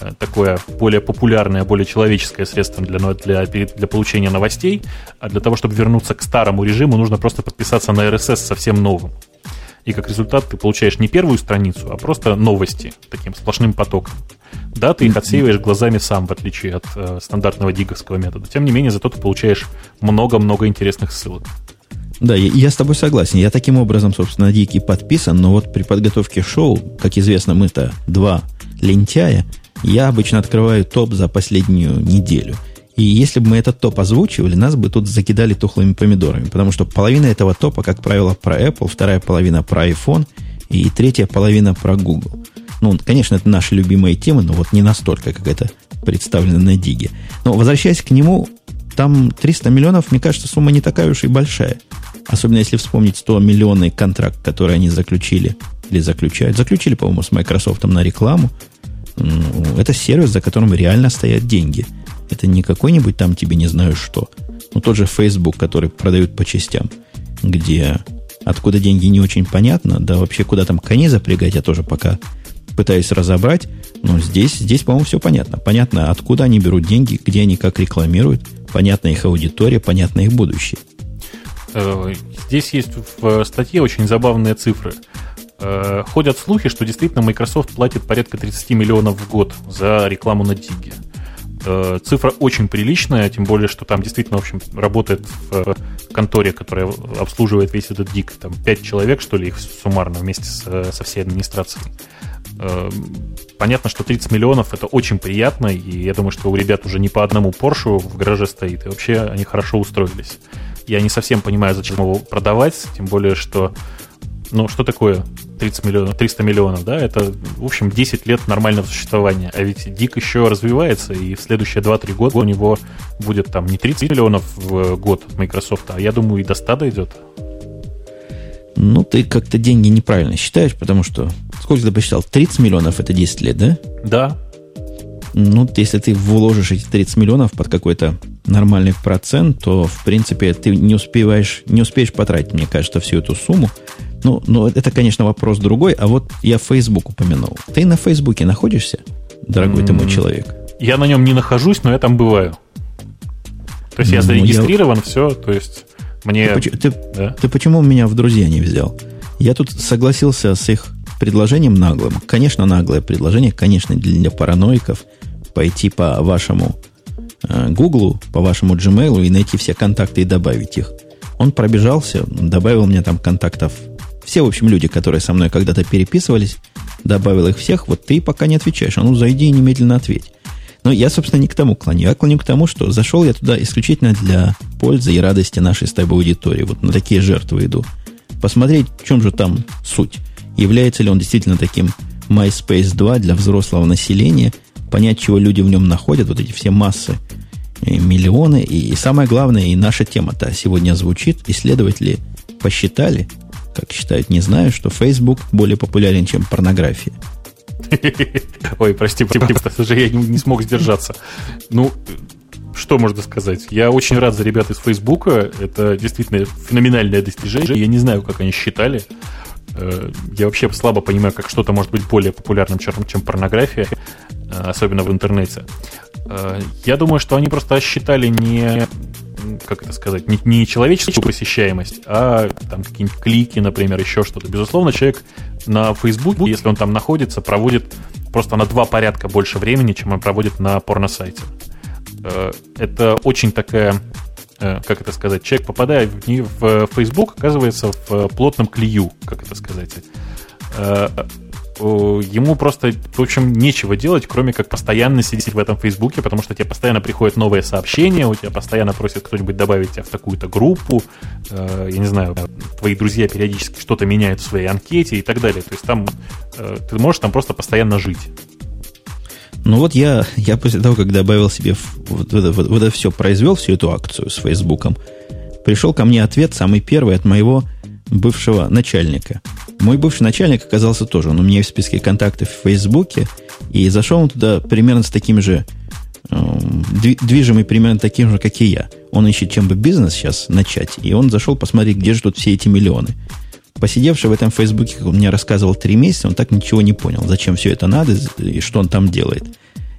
э, такое более популярное, более человеческое средство для, для, для получения новостей, а для того, чтобы вернуться к старому режиму, нужно просто подписаться на RSS совсем новым и как результат ты получаешь не первую страницу, а просто новости таким сплошным потоком. Да, ты их отсеиваешь глазами сам, в отличие от э, стандартного диговского метода. Тем не менее, зато ты получаешь много-много интересных ссылок. Да, я, я с тобой согласен. Я таким образом, собственно, на Дики подписан, но вот при подготовке шоу, как известно, мы-то два лентяя, я обычно открываю топ за последнюю неделю – и если бы мы этот топ озвучивали, нас бы тут закидали тухлыми помидорами, потому что половина этого топа, как правило, про Apple, вторая половина про iPhone и третья половина про Google. Ну, конечно, это наши любимые темы, но вот не настолько, как это представлено на Диге. Но возвращаясь к нему, там 300 миллионов, мне кажется, сумма не такая уж и большая. Особенно если вспомнить 100 миллионный контракт, который они заключили, или заключают. Заключили, по-моему, с Microsoft на рекламу. Ну, это сервис, за которым реально стоят деньги – это не какой-нибудь там тебе не знаю что. Ну, тот же Facebook, который продают по частям, где откуда деньги не очень понятно, да вообще куда там коней запрягать, я тоже пока пытаюсь разобрать. Но здесь, здесь по-моему, все понятно. Понятно, откуда они берут деньги, где они как рекламируют, понятна их аудитория, понятно их будущее. Э, здесь есть в статье очень забавные цифры. Э, ходят слухи, что действительно Microsoft платит порядка 30 миллионов в год за рекламу на Диге. Э, цифра очень приличная, тем более, что там действительно, в общем, работает в конторе, которая обслуживает весь этот дик. Там 5 человек, что ли, их суммарно вместе с, со всей администрацией. Э, понятно, что 30 миллионов это очень приятно, и я думаю, что у ребят уже не по одному Porsche в гараже стоит, и вообще они хорошо устроились. Я не совсем понимаю, зачем его продавать, тем более, что ну, что такое 30 миллионов, 300 миллионов, да? Это, в общем, 10 лет нормального существования. А ведь Дик еще развивается, и в следующие 2-3 года у него будет там не 30 миллионов в год от Microsoft, а я думаю, и до 100 дойдет. Ну, ты как-то деньги неправильно считаешь, потому что... Сколько ты посчитал? 30 миллионов это 10 лет, да? Да. Ну, если ты вложишь эти 30 миллионов под какой-то нормальный процент, то, в принципе, ты не успеваешь, не успеешь потратить, мне кажется, всю эту сумму. Ну, ну, это, конечно, вопрос другой, а вот я Facebook упомянул. Ты на Фейсбуке находишься, дорогой mm-hmm. ты мой человек? Я на нем не нахожусь, но я там бываю. То есть ну, я зарегистрирован, я... все, то есть мне... Ты, ты, да? ты почему меня в друзья не взял? Я тут согласился с их предложением наглым. Конечно, наглое предложение, конечно, для параноиков пойти по вашему э, по вашему Gmail и найти все контакты и добавить их. Он пробежался, добавил мне там контактов все, в общем, люди, которые со мной когда-то переписывались, добавил их всех, вот ты пока не отвечаешь. А ну, зайди и немедленно ответь. Но я, собственно, не к тому клоню. Я клоню к тому, что зашел я туда исключительно для пользы и радости нашей с тобой аудитории. Вот на такие жертвы иду. Посмотреть, в чем же там суть. Является ли он действительно таким MySpace 2 для взрослого населения, понять, чего люди в нем находят, вот эти все массы, и миллионы. И, и самое главное, и наша тема-то сегодня звучит, исследователи посчитали, как считают, не знаю, что Facebook более популярен, чем порнография. Ой, прости, прости, я не смог сдержаться. Ну, что можно сказать? Я очень рад за ребят из Фейсбука. Это действительно феноменальное достижение. Я не знаю, как они считали. Э, я вообще слабо понимаю, как что-то может быть более популярным, чем порнография, э, особенно в интернете. Э, я думаю, что они просто считали не как это сказать, не, не человеческую посещаемость, а там какие-нибудь клики, например, еще что-то. Безусловно, человек на Фейсбуке, если он там находится, проводит просто на два порядка больше времени, чем он проводит на порносайте. Это очень такая как это сказать, человек, попадая в, в Facebook, оказывается в плотном клею, как это сказать. Э, ему просто, в общем, нечего делать, кроме как постоянно сидеть в этом Фейсбуке, потому что тебе постоянно приходят новые сообщения, у тебя постоянно просит кто-нибудь добавить тебя в такую-то группу, э, я не знаю, твои друзья периодически что-то меняют в своей анкете и так далее. То есть там э, ты можешь там просто постоянно жить. Ну вот я, я после того, как добавил себе вот, вот, вот, вот это все, произвел всю эту акцию с Фейсбуком, пришел ко мне ответ, самый первый от моего бывшего начальника. Мой бывший начальник оказался тоже. Он у меня в списке контактов в Фейсбуке. И зашел он туда примерно с таким же, э, движимый примерно таким же, как и я. Он ищет, чем бы бизнес сейчас начать. И он зашел посмотреть, где же тут все эти миллионы. Посидевший в этом Фейсбуке, он мне рассказывал три месяца, он так ничего не понял, зачем все это надо и что он там делает.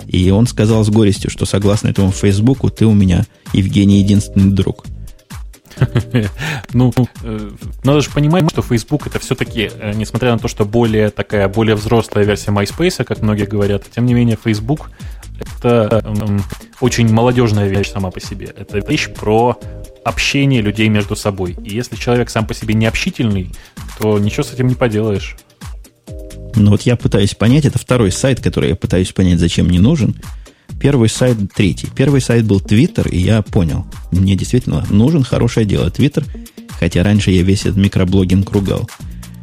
И он сказал с горестью, что согласно этому Фейсбуку, ты у меня, Евгений, единственный друг – Ну, э, надо же понимать, что Facebook это все-таки, э, несмотря на то, что более такая, более взрослая версия MySpace, как многие говорят, тем не менее Facebook это очень молодежная вещь сама по себе. Это вещь про общение людей между собой. И если человек сам по себе не общительный, то ничего с этим не поделаешь. Ну вот я пытаюсь понять, это второй сайт, который я пытаюсь понять, зачем не нужен. Первый сайт третий. Первый сайт был Twitter, и я понял. Мне действительно нужен хорошее дело Twitter, хотя раньше я весь этот микроблогинг ругал.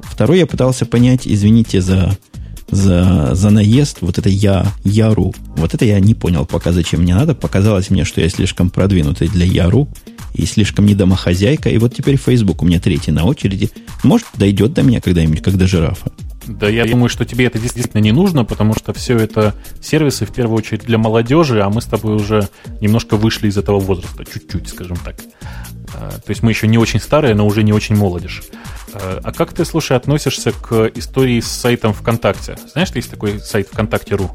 Второй я пытался понять, извините за, за, за наезд, вот это я, Яру. Вот это я не понял пока, зачем мне надо. Показалось мне, что я слишком продвинутый для Яру и слишком не домохозяйка. И вот теперь Facebook у меня третий на очереди. Может, дойдет до меня когда-нибудь, как до жирафа. Да, я думаю, что тебе это действительно не нужно, потому что все это сервисы в первую очередь для молодежи, а мы с тобой уже немножко вышли из этого возраста, чуть-чуть, скажем так. То есть мы еще не очень старые, но уже не очень молодежь. А, а как ты, слушай, относишься к истории с сайтом ВКонтакте? Знаешь, что есть такой сайт ВКонтакте.ру?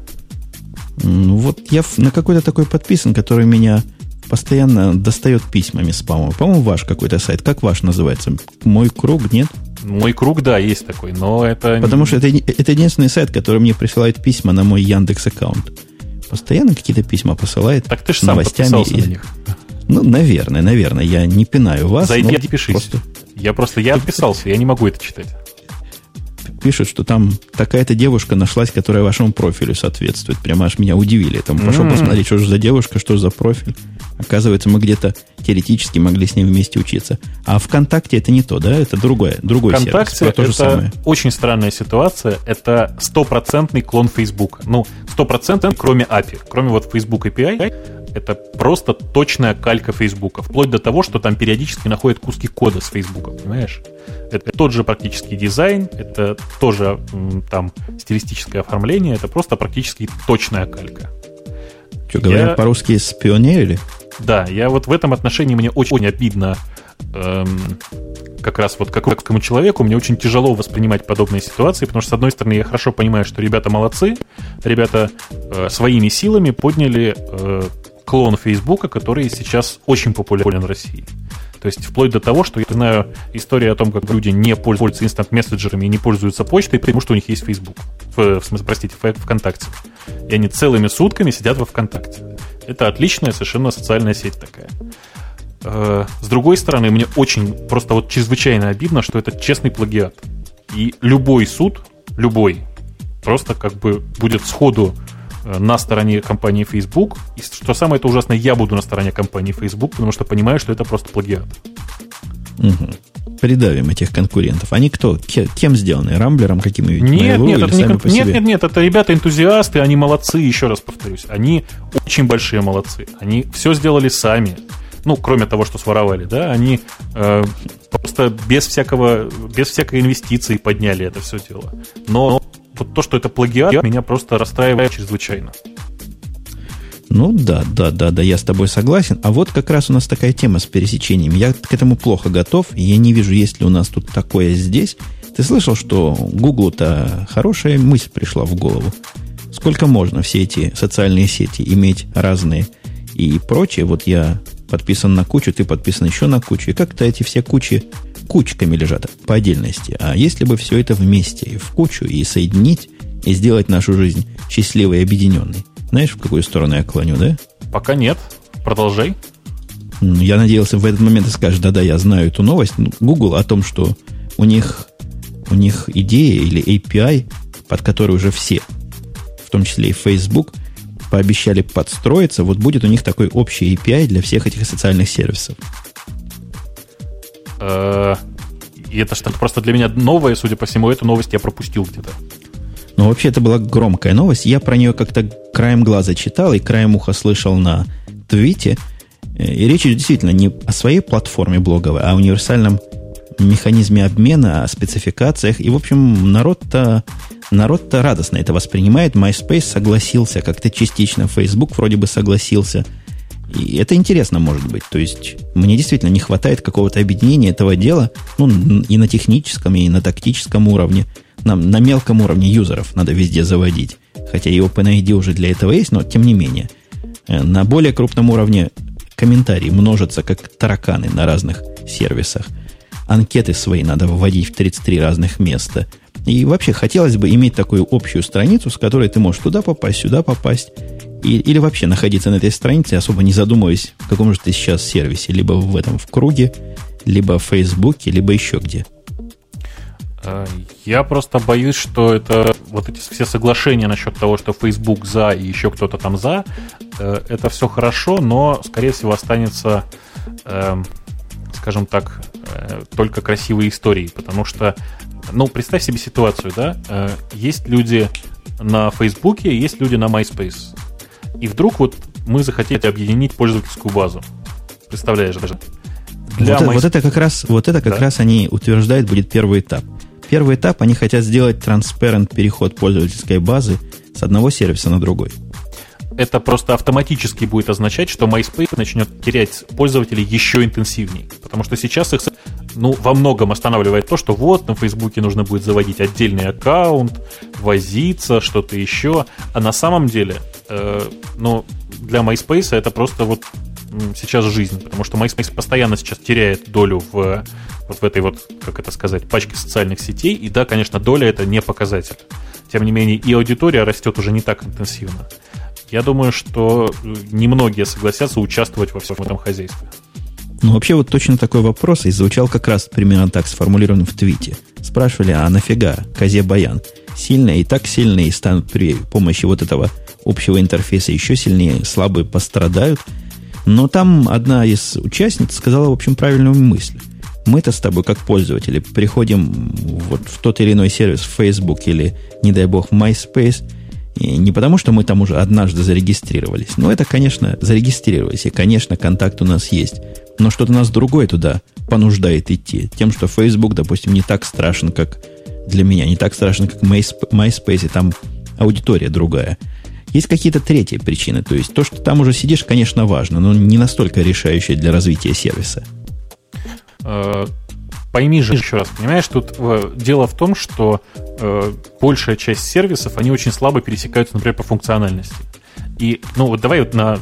Ну вот я на какой-то такой подписан, который меня постоянно достает письмами спамом. По-моему, ваш какой-то сайт. Как ваш называется? Мой круг, нет? Мой круг, да, есть такой, но это... Потому что это, это единственный сайт, который мне присылает письма на мой Яндекс аккаунт. Постоянно какие-то письма посылает. Так ты же сам новостями и... на них. Ну, наверное, наверное. Я не пинаю вас. Зайди, но пишись. Просто... Я просто, я отписался, я не могу это читать пишут, что там такая-то девушка нашлась, которая вашему профилю соответствует. Прямо аж меня удивили. Там пошел mm-hmm. посмотреть, что же за девушка, что за профиль. Оказывается, мы где-то теоретически могли с ней вместе учиться. А ВКонтакте это не то, да? Это другое, другой ВКонтакте сервис. То это же самое. очень странная ситуация. Это стопроцентный клон Facebook. Ну, стопроцентный, кроме API. Кроме вот Facebook API, это просто точная калька Фейсбука. Вплоть до того, что там периодически находят куски кода с Фейсбука, понимаешь? Это тот же практически дизайн, это тоже там стилистическое оформление, это просто практически точная калька. Что, говорят я... по-русски спионерили? Да, я вот в этом отношении мне очень обидно эм, как раз вот как русскому человеку мне очень тяжело воспринимать подобные ситуации, потому что, с одной стороны, я хорошо понимаю, что ребята молодцы, ребята э, своими силами подняли э, клон Фейсбука, который сейчас очень популярен в России. То есть вплоть до того, что я знаю историю о том, как люди не пользуются инстант-мессенджерами и не пользуются почтой, потому что у них есть Facebook. В, в смысле, простите, ВКонтакте. И они целыми сутками сидят во ВКонтакте. Это отличная совершенно социальная сеть такая. Э, с другой стороны, мне очень, просто вот чрезвычайно обидно, что это честный плагиат. И любой суд, любой, просто как бы будет сходу на стороне компании Facebook. И что самое это ужасное, я буду на стороне компании Facebook, потому что понимаю, что это просто плагиат. Угу. Придавим этих конкурентов. Они кто? Кем сделаны? Рамблером каким Нет, нет, это не кон... нет, нет, нет, это ребята-энтузиасты, они молодцы, еще раз повторюсь. Они очень большие молодцы. Они все сделали сами. Ну, кроме того, что своровали, да, они э, просто без всякого, без всякой инвестиции подняли это все дело. Но вот то, что это плагиат, меня просто расстраивает чрезвычайно. Ну да, да, да, да, я с тобой согласен. А вот как раз у нас такая тема с пересечением. Я к этому плохо готов, я не вижу, есть ли у нас тут такое здесь. Ты слышал, что Гуглу-то хорошая мысль пришла в голову? Сколько можно все эти социальные сети иметь разные и прочее? Вот я подписан на кучу, ты подписан еще на кучу. И как-то эти все кучи кучками лежат по отдельности. А если бы все это вместе, в кучу, и соединить, и сделать нашу жизнь счастливой и объединенной. Знаешь, в какую сторону я клоню, да? Пока нет. Продолжай. Я надеялся, в этот момент ты скажешь, да-да, я знаю эту новость. Ну, Google о том, что у них, у них идея или API, под которой уже все, в том числе и Facebook, пообещали подстроиться, вот будет у них такой общий API для всех этих социальных сервисов. Э, и это что-то просто для меня новое, судя по всему, эту новость я пропустил где-то. Ну, вообще, это была громкая новость. Я про нее как-то краем глаза читал и краем уха слышал на твите. Э, и речь действительно не о своей платформе блоговой, а о универсальном механизме обмена, о спецификациях. И, в общем, народ-то народ-то радостно это воспринимает. MySpace согласился, как-то частично Facebook вроде бы согласился – и это интересно может быть. То есть мне действительно не хватает какого-то объединения этого дела, ну, и на техническом, и на тактическом уровне. Нам на мелком уровне юзеров надо везде заводить. Хотя и OpenID уже для этого есть, но тем не менее. Э, на более крупном уровне комментарии множатся, как тараканы на разных сервисах. Анкеты свои надо вводить в 33 разных места. И вообще хотелось бы иметь такую общую страницу, с которой ты можешь туда попасть, сюда попасть, и, или вообще находиться на этой странице, особо не задумываясь, в каком же ты сейчас сервисе, либо в этом в круге, либо в Фейсбуке, либо еще где. Э, я просто боюсь, что это вот эти все соглашения насчет того, что Facebook за и еще кто-то там за, э, это все хорошо, но, скорее всего, останется, эм, скажем так, э, только красивые истории, потому что, ну, представь себе ситуацию, да, есть люди на Фейсбуке, есть люди на MySpace. И вдруг вот мы захотели объединить пользовательскую базу. Представляешь даже? Для вот, My... вот это как раз, вот это как да. раз они утверждают будет первый этап. Первый этап они хотят сделать транспарент переход пользовательской базы с одного сервиса на другой. Это просто автоматически будет означать, что MySpace начнет терять пользователей еще интенсивнее. Потому что сейчас их ну, во многом останавливает то, что вот на Фейсбуке нужно будет заводить отдельный аккаунт, возиться, что-то еще. А на самом деле э, ну, для MySpace это просто вот сейчас жизнь, потому что MySpace постоянно сейчас теряет долю в вот в этой вот, как это сказать, пачке социальных сетей, и да, конечно, доля это не показатель. Тем не менее, и аудитория растет уже не так интенсивно. Я думаю, что немногие согласятся участвовать во всем этом хозяйстве. Ну, вообще, вот точно такой вопрос и звучал как раз примерно так, сформулирован в твите. Спрашивали, а нафига козе баян? Сильные и так сильные станут при помощи вот этого общего интерфейса еще сильнее, слабые пострадают. Но там одна из участниц сказала, в общем, правильную мысль. Мы-то с тобой, как пользователи, приходим вот в тот или иной сервис в Facebook или, не дай бог, в MySpace, и не потому, что мы там уже однажды зарегистрировались. Но это, конечно, зарегистрировались, и, конечно, контакт у нас есть но что-то нас другое туда понуждает идти. Тем, что Facebook, допустим, не так страшен, как для меня, не так страшен, как MySpace, и там аудитория другая. Есть какие-то третьи причины. То есть то, что там уже сидишь, конечно, важно, но не настолько решающее для развития сервиса. Пойми же еще раз, понимаешь, тут э, дело в том, что э, большая часть сервисов, они очень слабо пересекаются, например, по функциональности. И, ну, вот давай вот на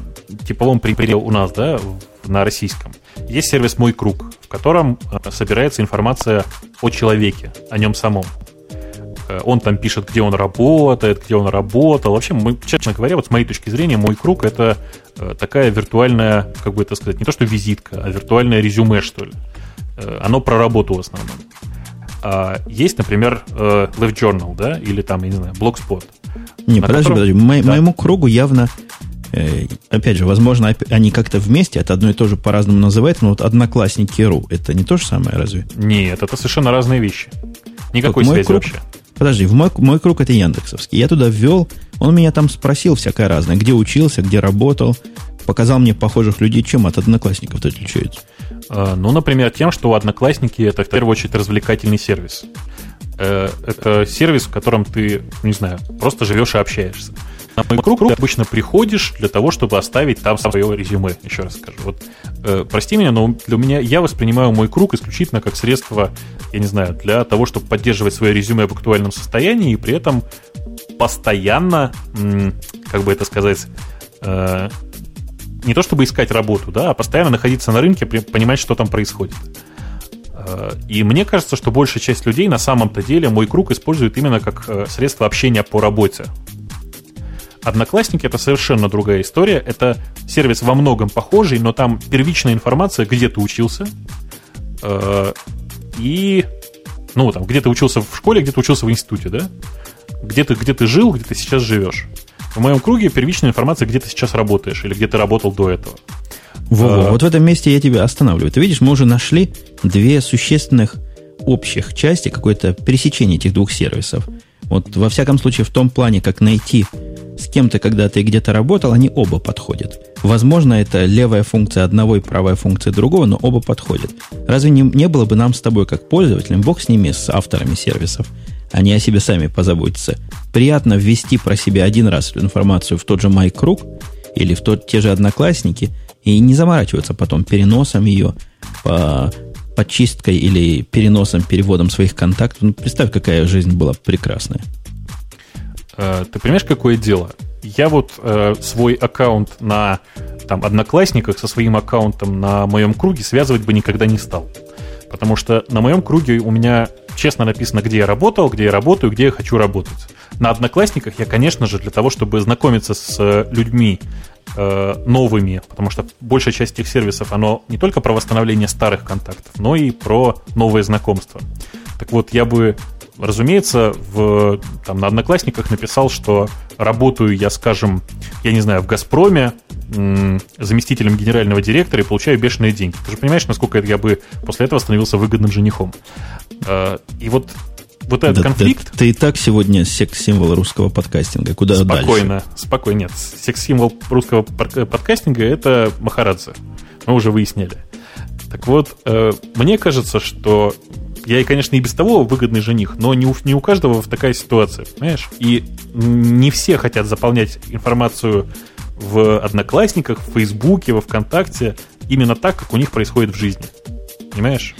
типовом примере у нас, да, на российском. Есть сервис «Мой круг», в котором э, собирается информация о человеке, о нем самом. Э, он там пишет, где он работает, где он работал. Вообще, мы, честно говоря, вот с моей точки зрения, «Мой круг» — это э, такая виртуальная, как бы это сказать, не то что визитка, а виртуальное резюме, что ли. Оно про работу в основном. А есть, например, Live Journal, да, или там, я не знаю, Blogspot. Не, подожди, котором... подожди. Мо- да. Моему кругу явно Э, опять же, возможно, они как-то вместе, это одно и то же по-разному называют, но вот одноклассники.ру, это не то же самое, разве? Нет, это совершенно разные вещи. Никакой вот связи круг, вообще. Подожди, в мой, мой круг это Яндексовский. Я туда ввел, он меня там спросил всякое разное, где учился, где работал, показал мне похожих людей, чем от одноклассников отличаются. А, ну, например, тем, что одноклассники это в первую очередь развлекательный сервис. Э, это сервис, в котором ты, не знаю, просто живешь и общаешься. На мой круг ты обычно приходишь для того, чтобы оставить там свое резюме. Еще раз скажу. Вот, э, прости меня, но для меня я воспринимаю мой круг исключительно как средство, я не знаю, для того, чтобы поддерживать свое резюме в актуальном состоянии и при этом постоянно, как бы это сказать, э, не то чтобы искать работу, да, а постоянно находиться на рынке, понимать, что там происходит. Э, и мне кажется, что большая часть людей на самом-то деле мой круг использует именно как э, средство общения по работе. Одноклассники это совершенно другая история. Это сервис во многом похожий, но там первичная информация, где ты учился. Э, и, ну, там, где ты учился в школе, где ты учился в институте, да? Где ты, где ты жил, где ты сейчас живешь. В моем круге первичная информация, где ты сейчас работаешь или где ты работал до этого. Во, -во. А, вот в этом месте я тебя останавливаю. Ты видишь, мы уже нашли две существенных общих части, какое-то пересечение этих двух сервисов. Вот во всяком случае в том плане, как найти с кем то когда ты где-то работал, они оба подходят. Возможно, это левая функция одного и правая функция другого, но оба подходят. Разве не, не было бы нам с тобой, как пользователям, бог с ними, с авторами сервисов, они о себе сами позаботятся, приятно ввести про себя один раз информацию в тот же MyKруг или в тот, те же Одноклассники и не заморачиваться потом переносом ее по подчисткой или переносом, переводом своих контактов. Ну, представь, какая жизнь была прекрасная. Э, ты понимаешь, какое дело? Я вот э, свой аккаунт на там, Одноклассниках со своим аккаунтом на моем круге связывать бы никогда не стал. Потому что на моем круге у меня честно написано, где я работал, где я работаю, где я хочу работать. На Одноклассниках я, конечно же, для того, чтобы знакомиться с э, людьми э, новыми, потому что большая часть этих сервисов, оно не только про восстановление старых контактов, но и про новые знакомства. Так вот, я бы разумеется, в, там, на Одноклассниках написал, что работаю я, скажем, я не знаю, в «Газпроме», заместителем генерального директора и получаю бешеные деньги. Ты же понимаешь, насколько я бы после этого становился выгодным женихом. А, и вот вот этот да, конфликт... Да, ты и так сегодня секс-символ русского подкастинга. Куда спокойно, дальше? Спокойно, нет. Секс-символ русского подкастинга — это Махарадзе. Мы уже выяснили. Так вот, э, мне кажется, что я, конечно, и без того выгодный жених, но не у, не у каждого в такая ситуация, понимаешь? И не все хотят заполнять информацию в Одноклассниках, в Фейсбуке, во Вконтакте именно так, как у них происходит в жизни. Понимаешь?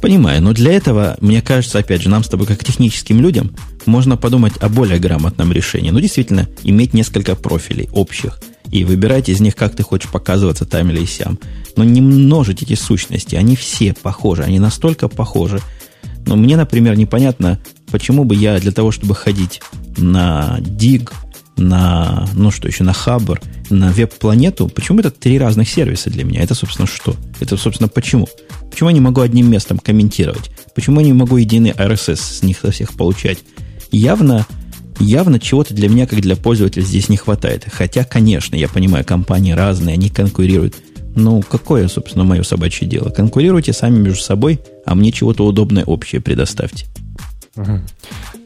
Понимаю, но для этого, мне кажется, опять же, нам с тобой, как техническим людям, можно подумать о более грамотном решении. Ну, действительно, иметь несколько профилей общих и выбирать из них, как ты хочешь показываться там или сям. Но не множить эти сущности, они все похожи, они настолько похожи, но мне, например, непонятно, почему бы я для того, чтобы ходить на Dig, на, ну что еще, на Хабр, на веб-планету, почему это три разных сервиса для меня? Это, собственно, что? Это, собственно, почему? Почему я не могу одним местом комментировать? Почему я не могу единый RSS с них со всех получать? Явно, явно чего-то для меня, как для пользователя, здесь не хватает. Хотя, конечно, я понимаю, компании разные, они конкурируют. Ну, какое, собственно, мое собачье дело? Конкурируйте сами между собой, а мне чего-то удобное общее предоставьте. Угу.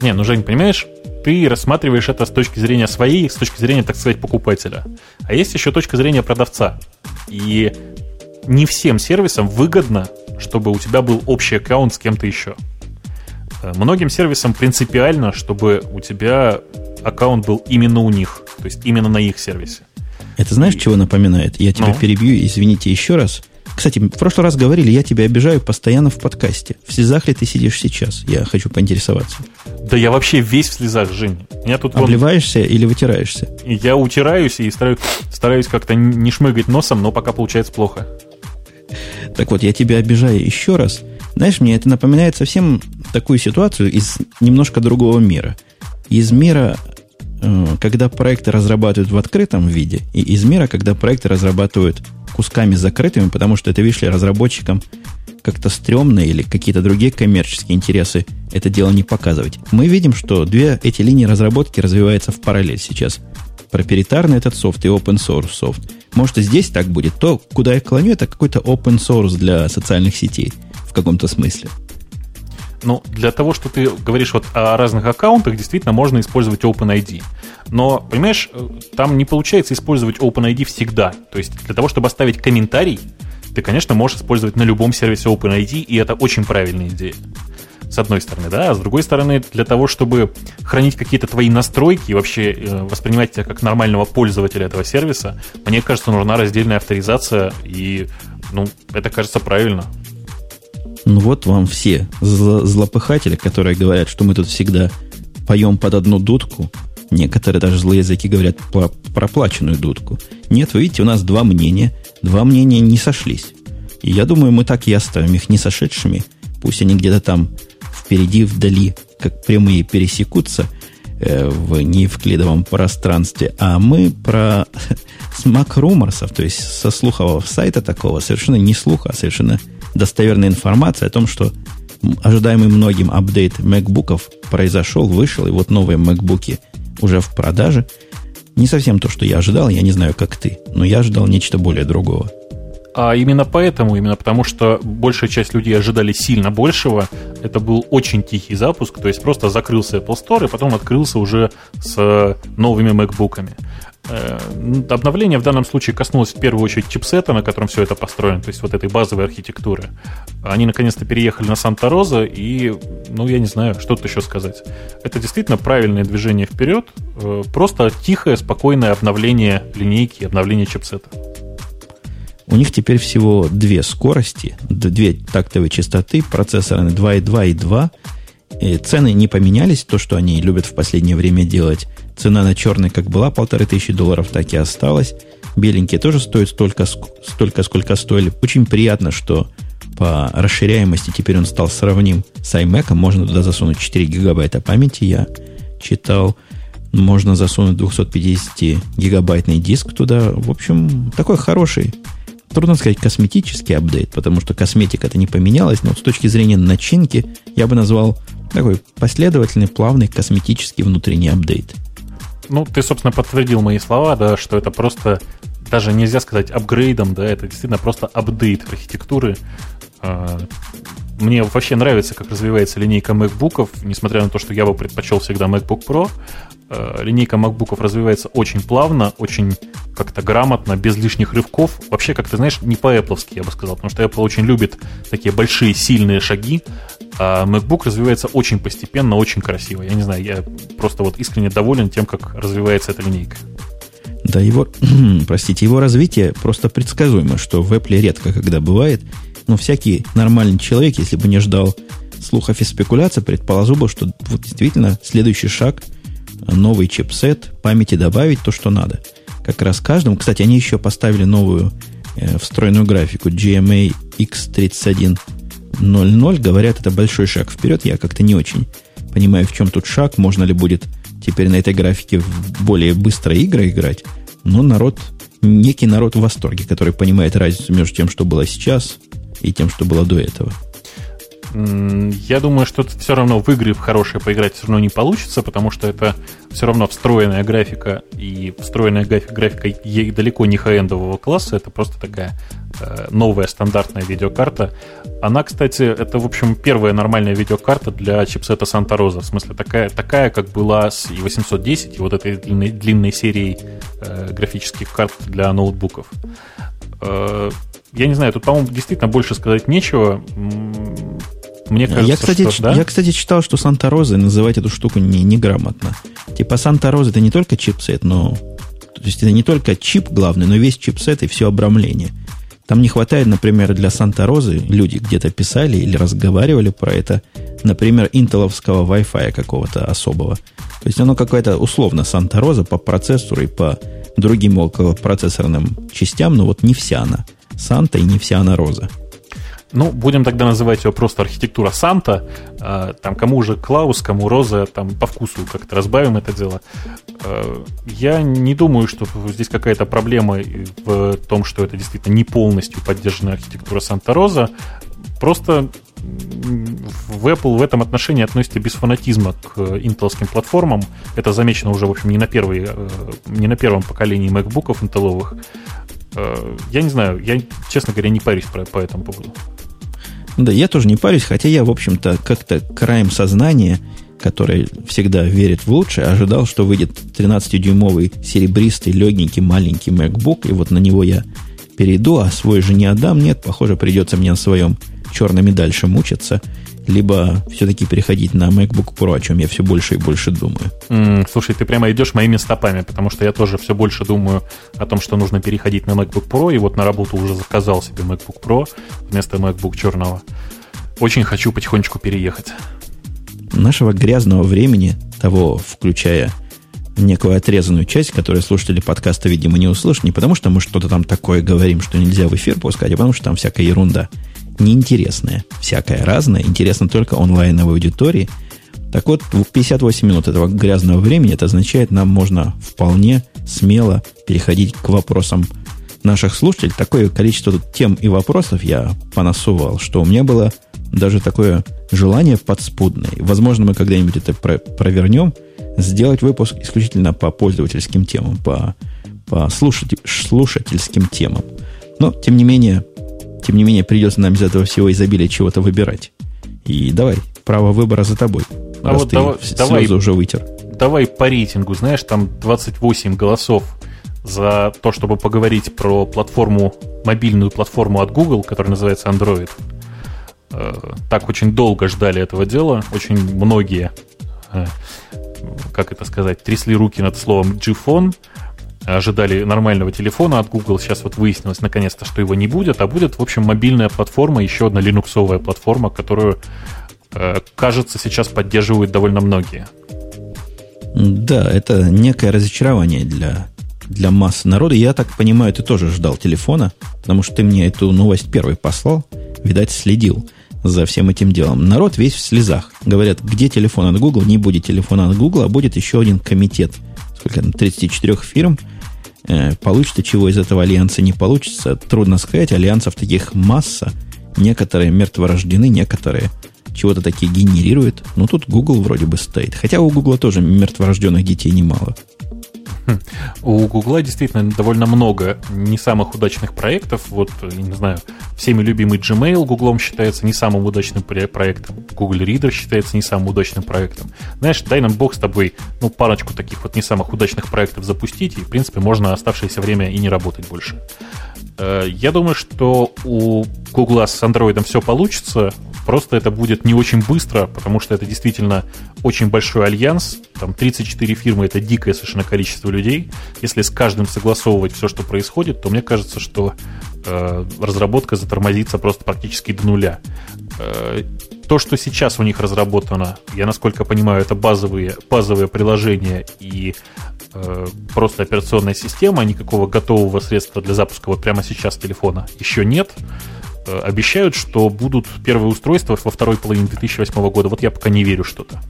Не, ну, Жень, понимаешь, ты рассматриваешь это с точки зрения своей, с точки зрения, так сказать, покупателя. А есть еще точка зрения продавца. И не всем сервисам выгодно, чтобы у тебя был общий аккаунт с кем-то еще. Многим сервисам принципиально, чтобы у тебя аккаунт был именно у них, то есть именно на их сервисе. Это знаешь, чего напоминает? Я тебя ну? перебью, извините еще раз. Кстати, в прошлый раз говорили, я тебя обижаю постоянно в подкасте. В слезах ли ты сидишь сейчас? Я хочу поинтересоваться. Да я вообще весь в слезах, Жень. Меня тут Обливаешься вон... или вытираешься? Я утираюсь и стараюсь, стараюсь как-то не шмыгать носом, но пока получается плохо. Так вот, я тебя обижаю еще раз. Знаешь, мне это напоминает совсем такую ситуацию из немножко другого мира. Из мира, э, когда проекты разрабатывают в открытом виде, и из мира, когда проекты разрабатывают кусками закрытыми, потому что это, видишь ли, разработчикам как-то стрёмно или какие-то другие коммерческие интересы это дело не показывать. Мы видим, что две эти линии разработки развиваются в параллель сейчас. Проприетарный этот софт и open source софт. Может, и здесь так будет. То, куда я клоню, это какой-то open source для социальных сетей в каком-то смысле. Ну, для того, что ты говоришь вот о разных аккаунтах, действительно можно использовать OpenID. Но, понимаешь, э, там не получается использовать OpenID всегда. То есть для того, чтобы оставить комментарий, ты, конечно, можешь использовать на любом сервисе OpenID, и это очень правильная идея. С одной стороны, да, а с другой стороны, для того, чтобы хранить какие-то твои настройки и вообще э, воспринимать тебя как нормального пользователя этого сервиса, мне кажется, нужна раздельная авторизация, и, ну, это кажется правильно. Ну вот вам все зло- злопыхатели, которые говорят, что мы тут всегда поем под одну дудку. Некоторые даже злые языки говорят про проплаченную дудку. Нет, вы видите, у нас два мнения. Два мнения не сошлись. И я думаю, мы так и оставим их не сошедшими. Пусть они где-то там впереди, вдали, как прямые пересекутся э, в неевклидовом пространстве. А мы про смак руморсов, то есть со слухового сайта такого, совершенно не слуха, а совершенно достоверная информация о том, что ожидаемый многим апдейт MacBook'ов произошел, вышел, и вот новые MacBook'и уже в продаже. Не совсем то, что я ожидал, я не знаю, как ты, но я ожидал нечто более другого. А именно поэтому, именно потому что большая часть людей ожидали сильно большего, это был очень тихий запуск, то есть просто закрылся Apple Store и потом открылся уже с новыми MacBook'ами. Э, обновление в данном случае коснулось в первую очередь чипсета, на котором все это построено, то есть вот этой базовой архитектуры. Они наконец-то переехали на Санта-Роза, и, ну, я не знаю, что тут еще сказать. Это действительно правильное движение вперед, э, просто тихое, спокойное обновление линейки, обновление чипсета. У них теперь всего две скорости, две тактовые частоты, процессоры 2.2 и 2. И цены не поменялись, то, что они любят в последнее время делать – Цена на черный как была полторы тысячи долларов, так и осталась. Беленькие тоже стоят столько, столько, сколько стоили. Очень приятно, что по расширяемости теперь он стал сравним с iMac. Можно туда засунуть 4 гигабайта памяти, я читал. Можно засунуть 250 гигабайтный диск туда. В общем, такой хороший, трудно сказать, косметический апдейт, потому что косметика-то не поменялась, но с точки зрения начинки я бы назвал такой последовательный, плавный косметический внутренний апдейт. Ну, ты, собственно, подтвердил мои слова, да, что это просто даже нельзя сказать апгрейдом, да, это действительно просто апдейт архитектуры. А, мне вообще нравится, как развивается линейка MacBook'ов, несмотря на то, что я бы предпочел всегда MacBook Pro. А, линейка MacBook'ов развивается очень плавно, очень как-то грамотно, без лишних рывков. Вообще, как ты знаешь, не по-эпловски, я бы сказал, потому что Apple очень любит такие большие, сильные шаги, а MacBook развивается очень постепенно, очень красиво. Я не знаю, я просто вот искренне доволен тем, как развивается эта линейка. Да, его, простите, его развитие просто предсказуемо, что в Apple редко когда бывает. Но всякий нормальный человек, если бы не ждал слухов и спекуляций, предположил бы, что вот действительно следующий шаг новый чипсет, памяти добавить то, что надо. Как раз каждому. Кстати, они еще поставили новую э, встроенную графику GMA X31 0.0, говорят, это большой шаг вперед. Я как-то не очень понимаю, в чем тут шаг. Можно ли будет теперь на этой графике в более быстрые игры играть, но народ, некий народ в восторге, который понимает разницу между тем, что было сейчас, и тем, что было до этого. Я думаю, что все равно в игры хорошие поиграть все равно не получится, потому что это все равно встроенная графика, и встроенная графика ей далеко не хай-эндового класса, это просто такая э, новая стандартная видеокарта. Она, кстати, это, в общем, первая нормальная видеокарта для чипсета Rosa. В смысле, такая, такая как была с i810 и вот этой длинной, длинной серией э, графических карт для ноутбуков. Э, я не знаю, тут, по-моему, действительно больше сказать нечего. Мне кажется, я, кстати, что, да? я, кстати, читал, что Санта-Роза называть эту штуку не, неграмотно. Типа Санта-Роза это не только чипсет, но... То есть это не только чип главный, но весь чипсет и все обрамление. Там не хватает, например, для Санта-Розы, люди где-то писали или разговаривали про это, например, интеловского Wi-Fi какого-то особого. То есть оно какое-то условно Санта-Роза по процессору и по другим околопроцессорным частям, но вот не вся она. Санта и не вся она Роза. Ну, будем тогда называть ее просто архитектура Санта. А, там кому уже Клаус, кому Роза, там по вкусу как-то разбавим это дело. А, я не думаю, что здесь какая-то проблема в том, что это действительно не полностью поддержанная архитектура Санта-Роза. Просто в Apple в этом отношении относится без фанатизма к интелским платформам. Это замечено уже, в общем, не на, первой, э, не на первом поколении MacBook'ов интеловых. А, я не знаю, я, честно говоря, не парюсь по, по этому поводу. Да, я тоже не парюсь, хотя я, в общем-то, как-то краем сознания, который всегда верит в лучшее, ожидал, что выйдет 13-дюймовый серебристый, легенький, маленький MacBook, и вот на него я перейду, а свой же не отдам. Нет, похоже, придется мне на своем черном и дальше мучиться – либо все-таки переходить на MacBook Pro, о чем я все больше и больше думаю. Mm, слушай, ты прямо идешь моими стопами, потому что я тоже все больше думаю о том, что нужно переходить на MacBook Pro, и вот на работу уже заказал себе MacBook Pro вместо MacBook черного. Очень хочу потихонечку переехать. Нашего грязного времени, того, включая некую отрезанную часть, которую слушатели подкаста, видимо, не услышат, не потому что мы что-то там такое говорим, что нельзя в эфир пускать, а потому что там всякая ерунда неинтересное, всякое разное, интересно только онлайновой аудитории. Так вот, 58 минут этого грязного времени, это означает, нам можно вполне смело переходить к вопросам наших слушателей. Такое количество тут тем и вопросов я понасувал, что у меня было даже такое желание подспудное. Возможно, мы когда-нибудь это про провернем, сделать выпуск исключительно по пользовательским темам, по, по слушатель, слушательским темам. Но, тем не менее, тем не менее, придется нам из этого всего изобилия чего-то выбирать. И давай, право выбора за тобой. А раз вот ты давай, слезы давай, уже вытер. Давай по рейтингу, знаешь, там 28 голосов за то, чтобы поговорить про платформу, мобильную платформу от Google, которая называется Android. Э, так очень долго ждали этого дела, очень многие, э, как это сказать, трясли руки над словом G-Phone, ожидали нормального телефона от Google. Сейчас вот выяснилось наконец-то, что его не будет, а будет, в общем, мобильная платформа, еще одна линуксовая платформа, которую, э, кажется, сейчас поддерживают довольно многие. Да, это некое разочарование для, для массы народа. Я так понимаю, ты тоже ждал телефона, потому что ты мне эту новость первый послал, видать, следил за всем этим делом. Народ весь в слезах. Говорят, где телефон от Google? Не будет телефона от Google, а будет еще один комитет сколько там, 34 фирм, Э, получится чего из этого альянса, не получится, трудно сказать. Альянсов таких масса. Некоторые мертворождены, некоторые чего-то такие генерируют. Но тут Google вроде бы стоит. Хотя у Google тоже мертворожденных детей немало. Хм. У Гугла действительно довольно много не самых удачных проектов. Вот, не знаю, всеми любимый Gmail Гуглом считается не самым удачным проектом. Google Reader считается не самым удачным проектом. Знаешь, дай нам бог с тобой ну, парочку таких вот не самых удачных проектов запустить, и, в принципе, можно оставшееся время и не работать больше. Э, я думаю, что у Google с Android все получится. Просто это будет не очень быстро, потому что это действительно очень большой альянс. Там 34 фирмы — это дикое совершенно количество людей. Если с каждым согласовывать все, что происходит, то мне кажется, что э, разработка затормозится просто практически до нуля. То, что сейчас у них разработано, я насколько понимаю, это базовые, базовые приложения и э, просто операционная система, никакого готового средства для запуска вот прямо сейчас телефона еще нет. Э, обещают, что будут первые устройства во второй половине 2008 года. Вот я пока не верю что-то.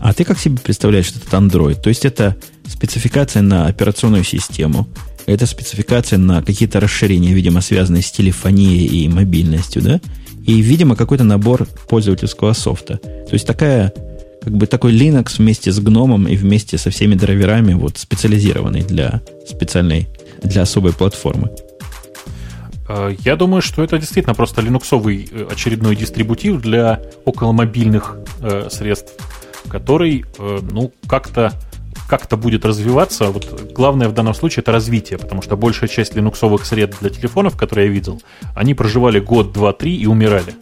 А ты как себе представляешь этот Android? То есть это спецификация на операционную систему, это спецификация на какие-то расширения, видимо, связанные с телефонией и мобильностью, да? И, видимо, какой-то набор пользовательского софта. То есть такая, как бы такой Linux вместе с гномом и вместе со всеми драйверами, вот специализированный для специальной, для особой платформы. Э, я думаю, что это действительно просто линуксовый э, очередной дистрибутив для околомобильных э, средств, который, э, ну, как-то как-то будет развиваться. Вот главное в данном случае это развитие, потому что большая часть линуксовых средств для телефонов, которые я видел, они проживали год, два, три и умирали.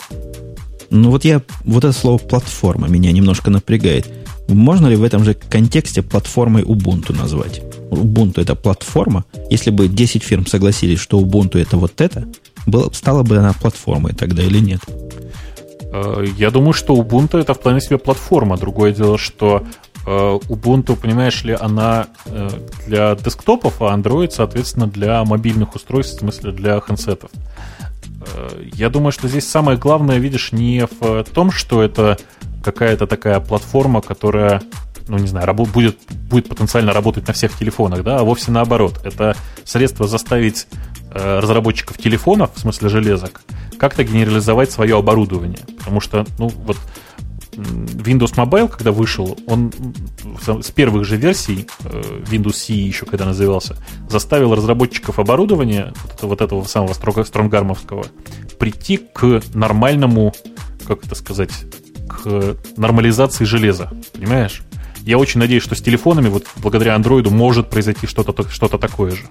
Ну вот я, вот это слово платформа меня немножко напрягает. Можно ли в этом же контексте платформой Ubuntu назвать? Ubuntu это платформа. Если бы 10 фирм согласились, что Ubuntu это вот это, было, стала бы она платформой тогда или нет? Э, я думаю, что Ubuntu это вполне себе платформа. Другое дело, что Ubuntu, понимаешь ли, она э, для десктопов, а Android, соответственно, для мобильных устройств, в смысле для хендсетов. Я думаю, что здесь самое главное, видишь, не в том, что это какая-то такая платформа, которая ну, не знаю, будет, будет потенциально работать на всех телефонах, да, а вовсе наоборот. Это средство заставить э, разработчиков телефонов, в смысле железок, как-то генерализовать свое оборудование. Потому что, ну, вот Windows Mobile, когда вышел, он с первых же версий, э, Windows CE еще когда назывался, заставил разработчиков оборудования, вот этого самого стронгармовского, прийти к нормальному, как это сказать, к нормализации железа, понимаешь? Я очень надеюсь, что с телефонами, вот благодаря андроиду, может произойти что-то что такое же.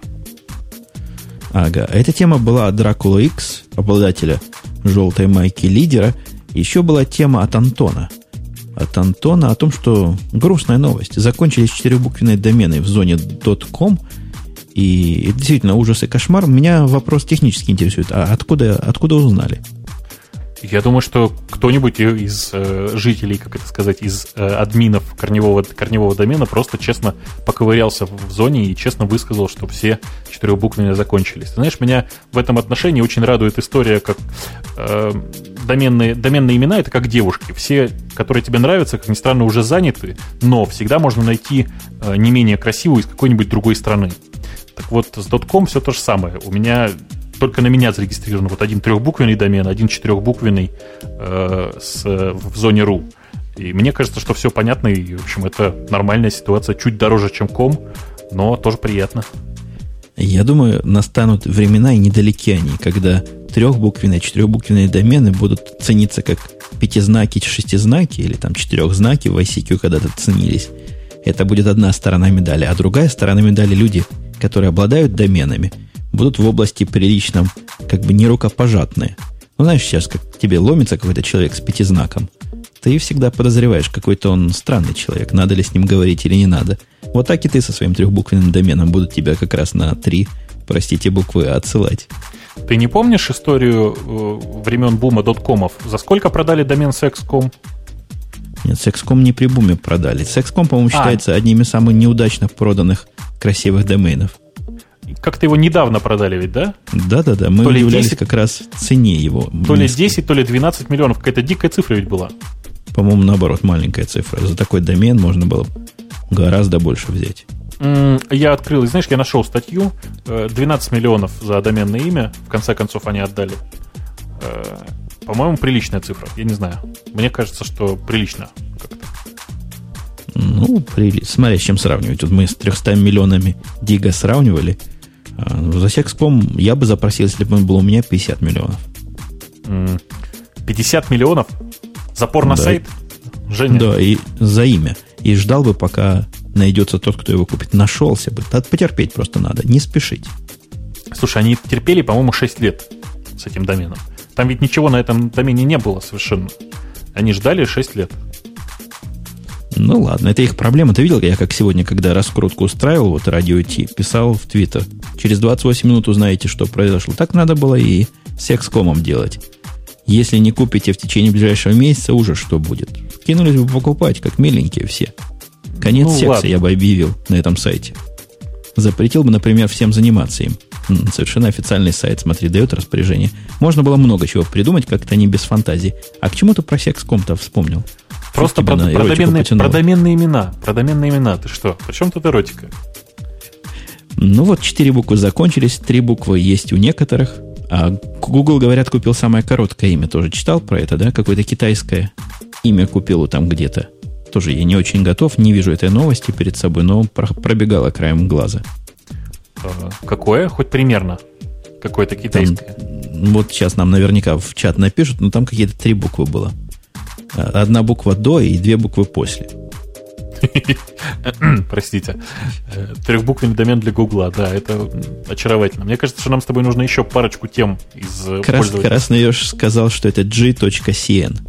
Ага, эта тема была от Dracula X, обладателя желтой майки лидера. Еще была тема от Антона. От Антона о том, что грустная новость. Закончились четырехбуквенные домены в зоне .com, и действительно ужас и кошмар. Меня вопрос технически интересует. А откуда, откуда узнали? Я думаю, что кто-нибудь из э, жителей, как это сказать, из э, админов корневого, корневого домена просто честно поковырялся в зоне и честно высказал, что все четырехбуквенные закончились. Ты знаешь, меня в этом отношении очень радует история, как э, доменные, доменные имена — это как девушки. Все, которые тебе нравятся, как ни странно, уже заняты, но всегда можно найти э, не менее красивую из какой-нибудь другой страны. Так вот, с .com все то же самое. У меня только на меня зарегистрирован вот один трехбуквенный домен, один четырехбуквенный э, с, в зоне .ru. И мне кажется, что все понятно, и, в общем, это нормальная ситуация, чуть дороже, чем ком, но тоже приятно. Я думаю, настанут времена, и недалеки они, когда трехбуквенные, четырехбуквенные домены будут цениться как пятизнаки, шестизнаки или там четырехзнаки в ICQ когда-то ценились. Это будет одна сторона медали. А другая сторона медали люди, которые обладают доменами – будут в области приличном, как бы не рукопожатные. Ну, знаешь, сейчас как тебе ломится какой-то человек с пятизнаком, ты всегда подозреваешь, какой-то он странный человек, надо ли с ним говорить или не надо. Вот так и ты со своим трехбуквенным доменом будут тебя как раз на три, простите, буквы отсылать. Ты не помнишь историю э, времен бума доткомов? За сколько продали домен Sexcom? Нет, Sexcom не при буме продали. Sexcom, по-моему, а. считается а. одним из самых неудачных проданных красивых доменов. Как-то его недавно продали ведь, да? Да-да-да, мы то удивлялись 10, как раз цене его. То ли 10, то ли 12 миллионов. Какая-то дикая цифра ведь была. По-моему, наоборот, маленькая цифра. За такой домен можно было гораздо больше взять. Я открыл, знаешь, я нашел статью. 12 э, миллионов за доменное имя. В конце концов, они отдали. Э, по-моему, приличная цифра. Я не знаю. Мне кажется, что прилично как-то. Ну, при... смотря с чем сравнивать. Тут мы с 300 миллионами Дига сравнивали – за Sexcom я бы запросил, если бы он был у меня 50 миллионов. 50 миллионов? Запор на да. сайт? Женя? Да, и за имя. И ждал бы, пока найдется тот, кто его купит. Нашелся бы. Надо потерпеть просто надо, не спешить. Слушай, они терпели, по-моему, 6 лет с этим доменом. Там ведь ничего на этом домене не было совершенно. Они ждали 6 лет. Ну ладно, это их проблема. Ты видел, я как сегодня, когда раскрутку устраивал, вот радио Ти, писал в Твиттер. Через 28 минут узнаете, что произошло. Так надо было и с экскомом делать. Если не купите в течение ближайшего месяца, уже что будет? Кинулись бы покупать, как миленькие все. Конец ну, секса ладно. я бы объявил на этом сайте. Запретил бы, например, всем заниматься им. Совершенно официальный сайт, смотри, дает распоряжение. Можно было много чего придумать, как-то не без фантазии. А к чему ты про секском-то вспомнил? Просто про, про, доменные, про доменные имена. Про доменные имена. Ты что? Причем тут эротика? Ну вот, четыре буквы закончились, три буквы есть у некоторых. А Google, говорят, купил самое короткое имя. Тоже читал про это, да? Какое-то китайское имя купил там где-то. Тоже я не очень готов, не вижу этой новости перед собой, но пробегала краем глаза. А, какое? Хоть примерно. Какое-то китайское. Там, вот сейчас нам наверняка в чат напишут, но там какие-то три буквы было. Одна буква до и две буквы после. Простите. Трехбуквенный домен для Гугла, да, это очаровательно. Мне кажется, что нам с тобой нужно еще парочку тем из Крас, Красноеж сказал, что это g.cn.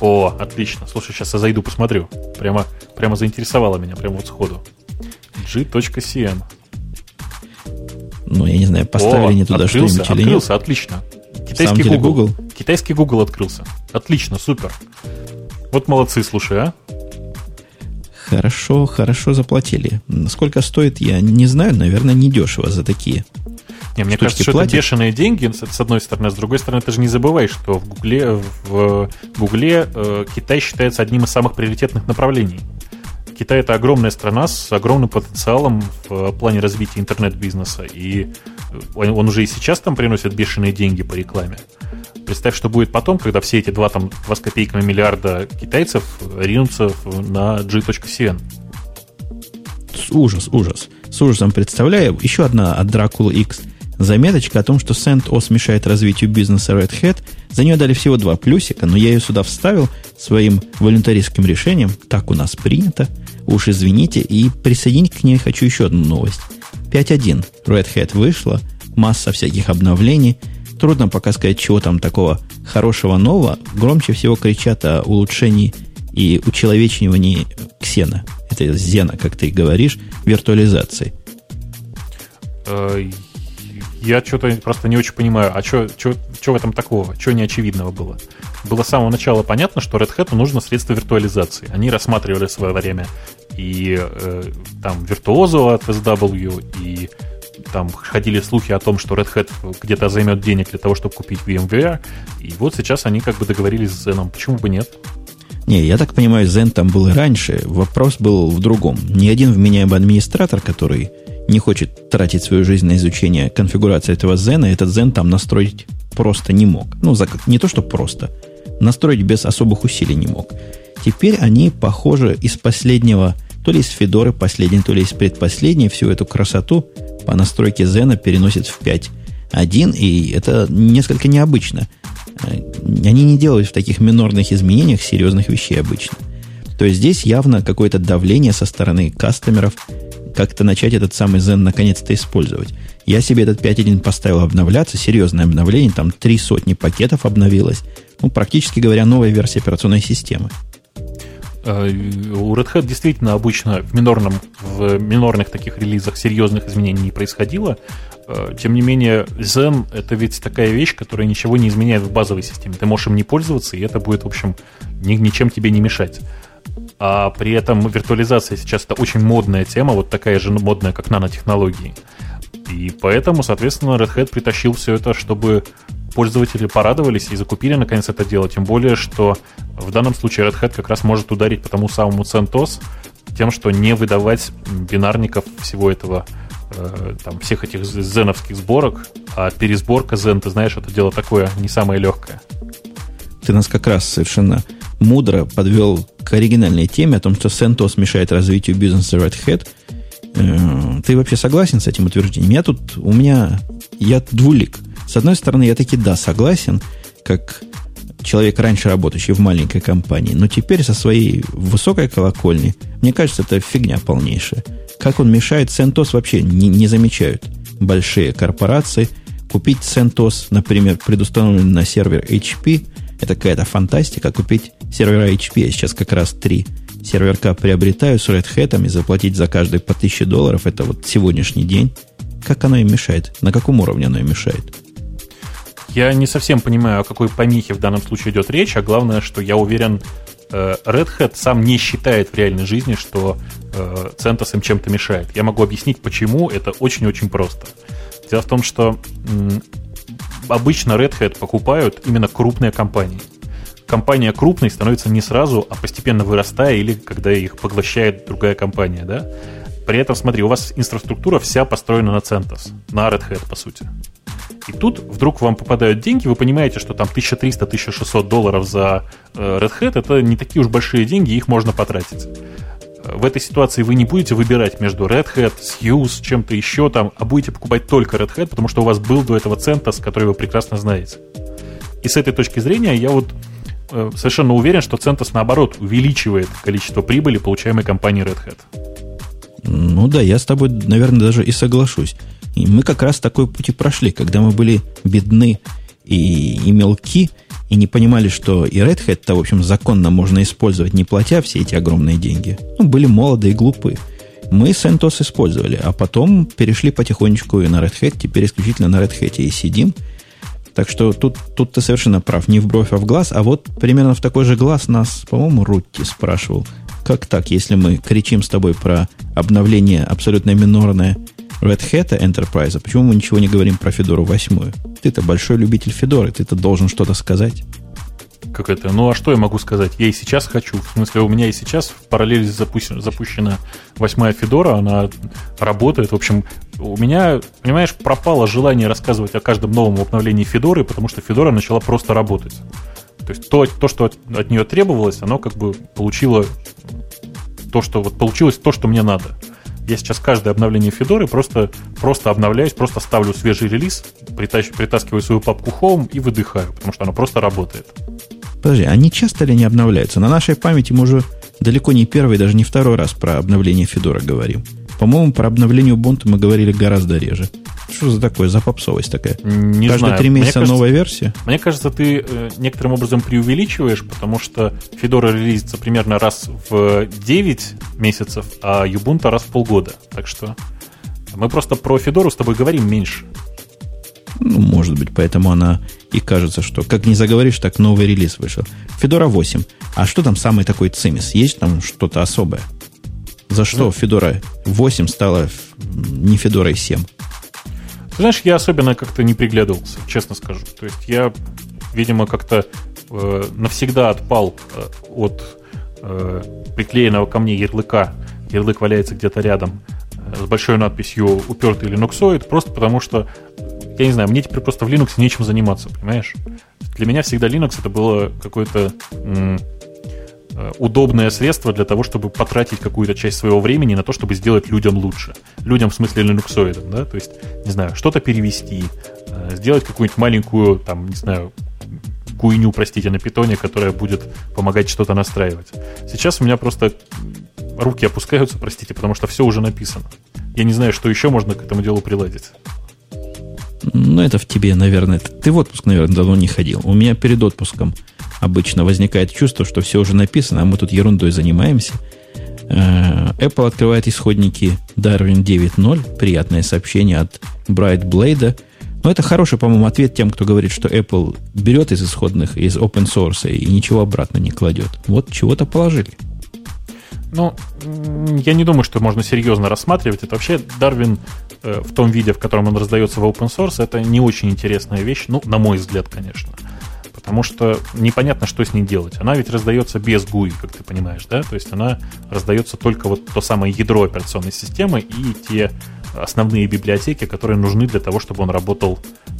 О, отлично. Слушай, сейчас я зайду, посмотрю. Прямо, прямо заинтересовало меня, прямо вот сходу. g.cn. Ну, я не знаю, поставили О, не туда что-нибудь или нет. Открылся, отлично. Китайский Google. Google. Китайский Google открылся. Отлично, супер. Вот молодцы, слушай, а. Хорошо, хорошо заплатили. Сколько стоит, я не знаю, наверное, недешево за такие. Не, мне кажется, что платят. это бешеные деньги, с одной стороны, а с другой стороны, ты же не забывай, что в Гугле, в Гугле э, Китай считается одним из самых приоритетных направлений. Китай это огромная страна с огромным потенциалом в плане развития интернет-бизнеса, и он, он уже и сейчас там приносит бешеные деньги по рекламе. Представь, что будет потом, когда все эти два, там, два с копейками миллиарда китайцев ринутся на G.cn. Ужас, ужас. С ужасом представляю. Еще одна от Dracula X заметочка о том, что CentOS мешает развитию бизнеса Red Hat. За нее дали всего два плюсика, но я ее сюда вставил своим волюнтаристским решением. Так у нас принято. Уж извините. И присоединить к ней хочу еще одну новость. 5.1 Red Hat вышла. Масса всяких обновлений – Трудно пока сказать, чего там такого хорошего нового. Громче всего кричат о улучшении и учеловечивании ксена. Это зена, как ты говоришь, виртуализации. Э, я что-то просто не очень понимаю, а что в этом такого? Что неочевидного было? Было с самого начала понятно, что Red Hat нужно средства виртуализации. Они рассматривали в свое время и э, там виртуозу от SW, и там ходили слухи о том, что Red Hat где-то займет денег для того, чтобы купить VMware, и вот сейчас они как бы договорились с Zen. Почему бы нет? Не, я так понимаю, Zen там был и раньше. Вопрос был в другом. Ни один вменяемый администратор, который не хочет тратить свою жизнь на изучение конфигурации этого Zen, этот Zen там настроить просто не мог. Ну, за, не то, что просто. Настроить без особых усилий не мог. Теперь они, похоже, из последнего, то ли из Федоры последней, то ли из предпоследней, всю эту красоту по настройке Зена переносит в 5.1, и это несколько необычно. Э, они не делают в таких минорных изменениях серьезных вещей обычно. То есть здесь явно какое-то давление со стороны кастомеров как-то начать этот самый Zen наконец-то использовать. Я себе этот 5.1 поставил обновляться, серьезное обновление, там три сотни пакетов обновилось. Ну, практически говоря, новая версия операционной системы. Э, у Red Hat действительно обычно в, минорном, в минорных таких релизах серьезных изменений не происходило. Э, тем не менее, Zen — это ведь такая вещь, которая ничего не изменяет в базовой системе. Ты можешь им не пользоваться, и это будет, в общем, ни, ничем тебе не мешать. А при этом виртуализация сейчас это очень модная тема, вот такая же модная, как нанотехнологии. И поэтому, соответственно, Red Hat притащил все это, чтобы пользователи порадовались и закупили наконец это дело. Тем более, что в данном случае Red Hat как раз может ударить по тому самому CentOS тем, что не выдавать бинарников всего этого э, там, всех этих зеновских сборок, а пересборка Zen, ты знаешь, это дело такое не самое легкое. Ты нас как раз совершенно мудро подвел к оригинальной теме о том, что CentOS мешает развитию бизнеса Red Hat. Э, ты вообще согласен с этим утверждением? Я тут, у меня, я двулик. С одной стороны, я таки да, согласен, как человек, раньше работающий в маленькой компании, но теперь со своей высокой колокольни, мне кажется, это фигня полнейшая. Как он мешает, CentOS вообще не, не замечают большие корпорации. Купить CentOS, например, предустановленный на сервер HP, это какая-то фантастика. Купить сервера HP, я сейчас как раз три серверка приобретаю с Red Hat и заплатить за каждый по 1000 долларов, это вот сегодняшний день. Как оно им мешает? На каком уровне оно им мешает? Я не совсем понимаю, о какой помехе в данном случае идет речь, а главное, что я уверен, э, Red Hat сам не считает в реальной жизни, что э, CentOS им чем-то мешает. Я могу объяснить, почему. Это очень-очень просто. Дело в том, что обычно Red Hat покупают именно крупные компании. компания крупной становится не сразу, а постепенно вырастая или когда их поглощает другая компания, да? При этом, смотри, у вас инфраструктура вся построена на CentOS, на Red Hat, по сути. И тут вдруг вам попадают деньги, вы понимаете, что там 1300-1600 долларов за э, Red Hat это не такие уж большие деньги, их можно потратить. В этой ситуации вы не будете выбирать между Red Hat, Hughes, чем-то еще там, а будете покупать только Red Hat, потому что у вас был до этого CentOS, который вы прекрасно знаете. И с этой точки зрения я вот э, совершенно уверен, что CentOS наоборот увеличивает количество прибыли, получаемой компанией Red Hat. Ну да, я с тобой, наверное, даже и соглашусь. И мы как раз такой путь и прошли, когда мы были бедны и, и мелки, и не понимали, что и Red Hat-то, в общем, законно можно использовать, не платя все эти огромные деньги. Ну, были молоды и глупы. Мы CentOS использовали, а потом перешли потихонечку и на Red Hat, теперь исключительно на Red Hat и сидим. Так что тут, тут ты совершенно прав, не в бровь, а в глаз. А вот примерно в такой же глаз нас, по-моему, Рутти спрашивал, как так, если мы кричим с тобой про обновление абсолютно минорное Red Hat Enterprise, почему мы ничего не говорим про Федору 8? Ты-то большой любитель Федоры, ты-то должен что-то сказать. Как это? Ну, а что я могу сказать? Я и сейчас хочу. В смысле, у меня и сейчас в параллели запущена, запущена восьмая Федора, она работает. В общем, у меня, понимаешь, пропало желание рассказывать о каждом новом обновлении Федоры, потому что Федора начала просто работать. То есть то, то что от, от нее требовалось, оно как бы получило то, что вот получилось то, что мне надо. Я сейчас каждое обновление Федоры просто, просто обновляюсь, просто ставлю свежий релиз, притащ, притаскиваю свою папку Home и выдыхаю, потому что оно просто работает. Подожди, они часто ли не обновляются? На нашей памяти мы уже далеко не первый, даже не второй раз про обновление Федора говорим. По-моему, про обновление Ubuntu мы говорили гораздо реже. Что за такое, за попсовость такая? Не Каждые знаю. три месяца мне кажется, новая версия? Мне кажется, ты э, некоторым образом преувеличиваешь, потому что Fedora релизится примерно раз в 9 месяцев, а Ubuntu раз в полгода. Так что мы просто про Федору с тобой говорим меньше. Ну, может быть, поэтому она и кажется, что как не заговоришь, так новый релиз вышел. Федора 8. А что там самый такой цимис? Есть там что-то особое? За что Федора 8 стала не Федорой 7? Ты знаешь, я особенно как-то не приглядывался, честно скажу. То есть я, видимо, как-то э, навсегда отпал э, от э, приклеенного ко мне ярлыка. Ярлык валяется где-то рядом э, с большой надписью «Упертый линуксоид», просто потому что, я не знаю, мне теперь просто в Linux нечем заниматься, понимаешь? Для меня всегда Linux это было какое-то удобное средство для того, чтобы потратить какую-то часть своего времени на то, чтобы сделать людям лучше. Людям в смысле линуксоидам, да, то есть, не знаю, что-то перевести, э, сделать какую-нибудь маленькую, там, не знаю, куйню, простите, на питоне, которая будет помогать что-то настраивать. Сейчас у меня просто руки опускаются, простите, потому что все уже написано. Я не знаю, что еще можно к этому делу приладить. Ну, это в тебе, наверное. Ты в отпуск, наверное, давно не ходил. У меня перед отпуском обычно возникает чувство, что все уже написано, а мы тут ерундой занимаемся. Э, Apple открывает исходники Darwin 9.0. Приятное сообщение от Bright Blade. Но это хороший, по-моему, ответ тем, кто говорит, что Apple берет из исходных, из open source и ничего обратно не кладет. Вот чего-то положили. Ну, я не думаю, что можно серьезно рассматривать это. Вообще, Darwin э, в том виде, в котором он раздается в open source, это не очень интересная вещь, ну, на мой взгляд, конечно. Потому что непонятно, что с ней делать. Она ведь раздается без GUI, как ты понимаешь, да? То есть она раздается только вот то самое ядро операционной системы и те основные библиотеки, которые нужны для того, чтобы он работал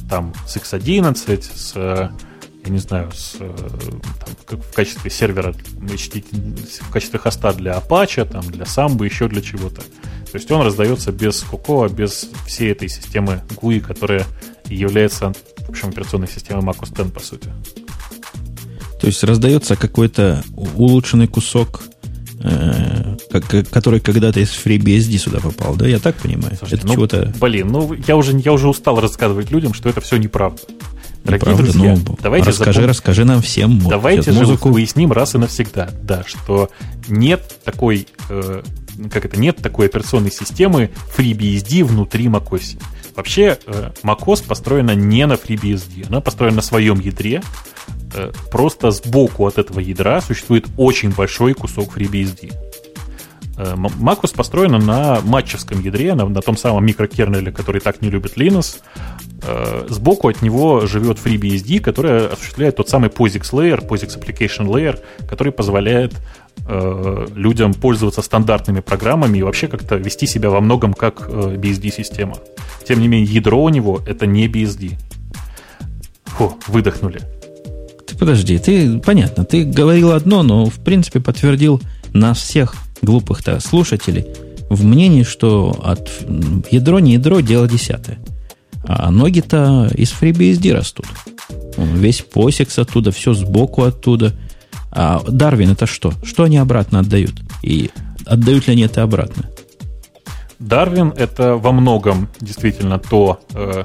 там с X11, с, я не знаю, с, там, в качестве сервера, в качестве хоста для Apache, там, для Samba, еще для чего-то. То есть он раздается без Cocoa, без всей этой системы GUI, которая является в общем, операционной системой Mac OS X, по сути. То есть раздается какой-то улучшенный кусок э, который когда-то из FreeBSD сюда попал, да? Я так понимаю? Слушайте, это ну, чего-то... Блин, ну я уже, я уже устал рассказывать людям, что это все неправда. Дорогие неправда, друзья, ну, давайте расскажи, запом... расскажи нам всем. Давайте же музыку. выясним раз и навсегда, да, что нет такой, э, как это, нет такой операционной системы FreeBSD внутри macOS. Вообще, э, macOS построена не на FreeBSD, она построена на своем ядре, Э, просто сбоку от этого ядра существует очень большой кусок FreeBSD. Э, macOS построена на матчевском ядре, на, на том самом микрокернеле, который так не любит Linux. Сбоку от него живет FreeBSD, который осуществляет тот самый POSIX Layer, POSIX Application Layer, который позволяет э, людям пользоваться стандартными программами и вообще как-то вести себя во многом как э, BSD-система. Тем не менее, ядро у него — это не BSD. Фу, выдохнули. Ты подожди, ты, понятно, ты говорил одно, но в принципе подтвердил нас всех глупых-то слушателей в мнении, что от ядро не ядро, дело десятое. А ноги-то из FreeBSD растут. Весь посекс оттуда, все сбоку оттуда. А Дарвин это что? Что они обратно отдают? И отдают ли они это обратно? Дарвин это во многом действительно то, э,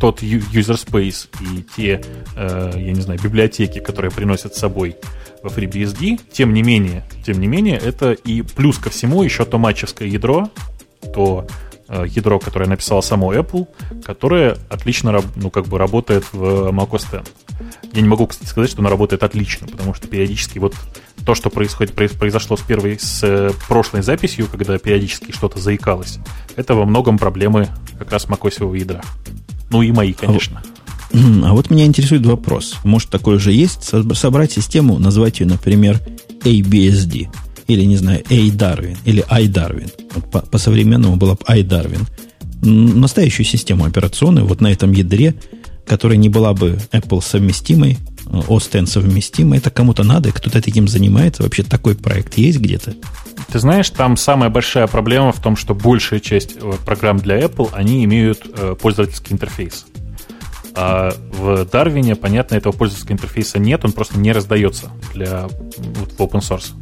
тот user space и те, э, я не знаю, библиотеки, которые приносят с собой во FreeBSD. Тем не менее, тем не менее, это и плюс ко всему еще то матчевское ядро, то ядро, которое написала само Apple, которое отлично ну, как бы работает в macOS X. Я не могу, кстати, сказать, что оно работает отлично, потому что периодически вот то, что происходит, произошло с первой, с э, прошлой записью, когда периодически что-то заикалось, это во многом проблемы как раз macOS ядра. Ну и мои, конечно. А, а вот меня интересует вопрос. Может, такое же есть? Собрать систему, назвать ее, например, ABSD – или, не знаю, A Darwin, или iDarwin. По, по-современному было бы iDarwin. Настоящую систему операционную вот на этом ядре, которая не была бы Apple совместимой, OS X совместимой, это кому-то надо, кто-то таким занимается. Вообще такой проект есть где-то? Ты знаешь, там самая большая проблема в том, что большая часть э, программ для Apple, они имеют э, пользовательский интерфейс. А в Darwin, понятно, этого пользовательского интерфейса нет, он просто не раздается для вот, в open source.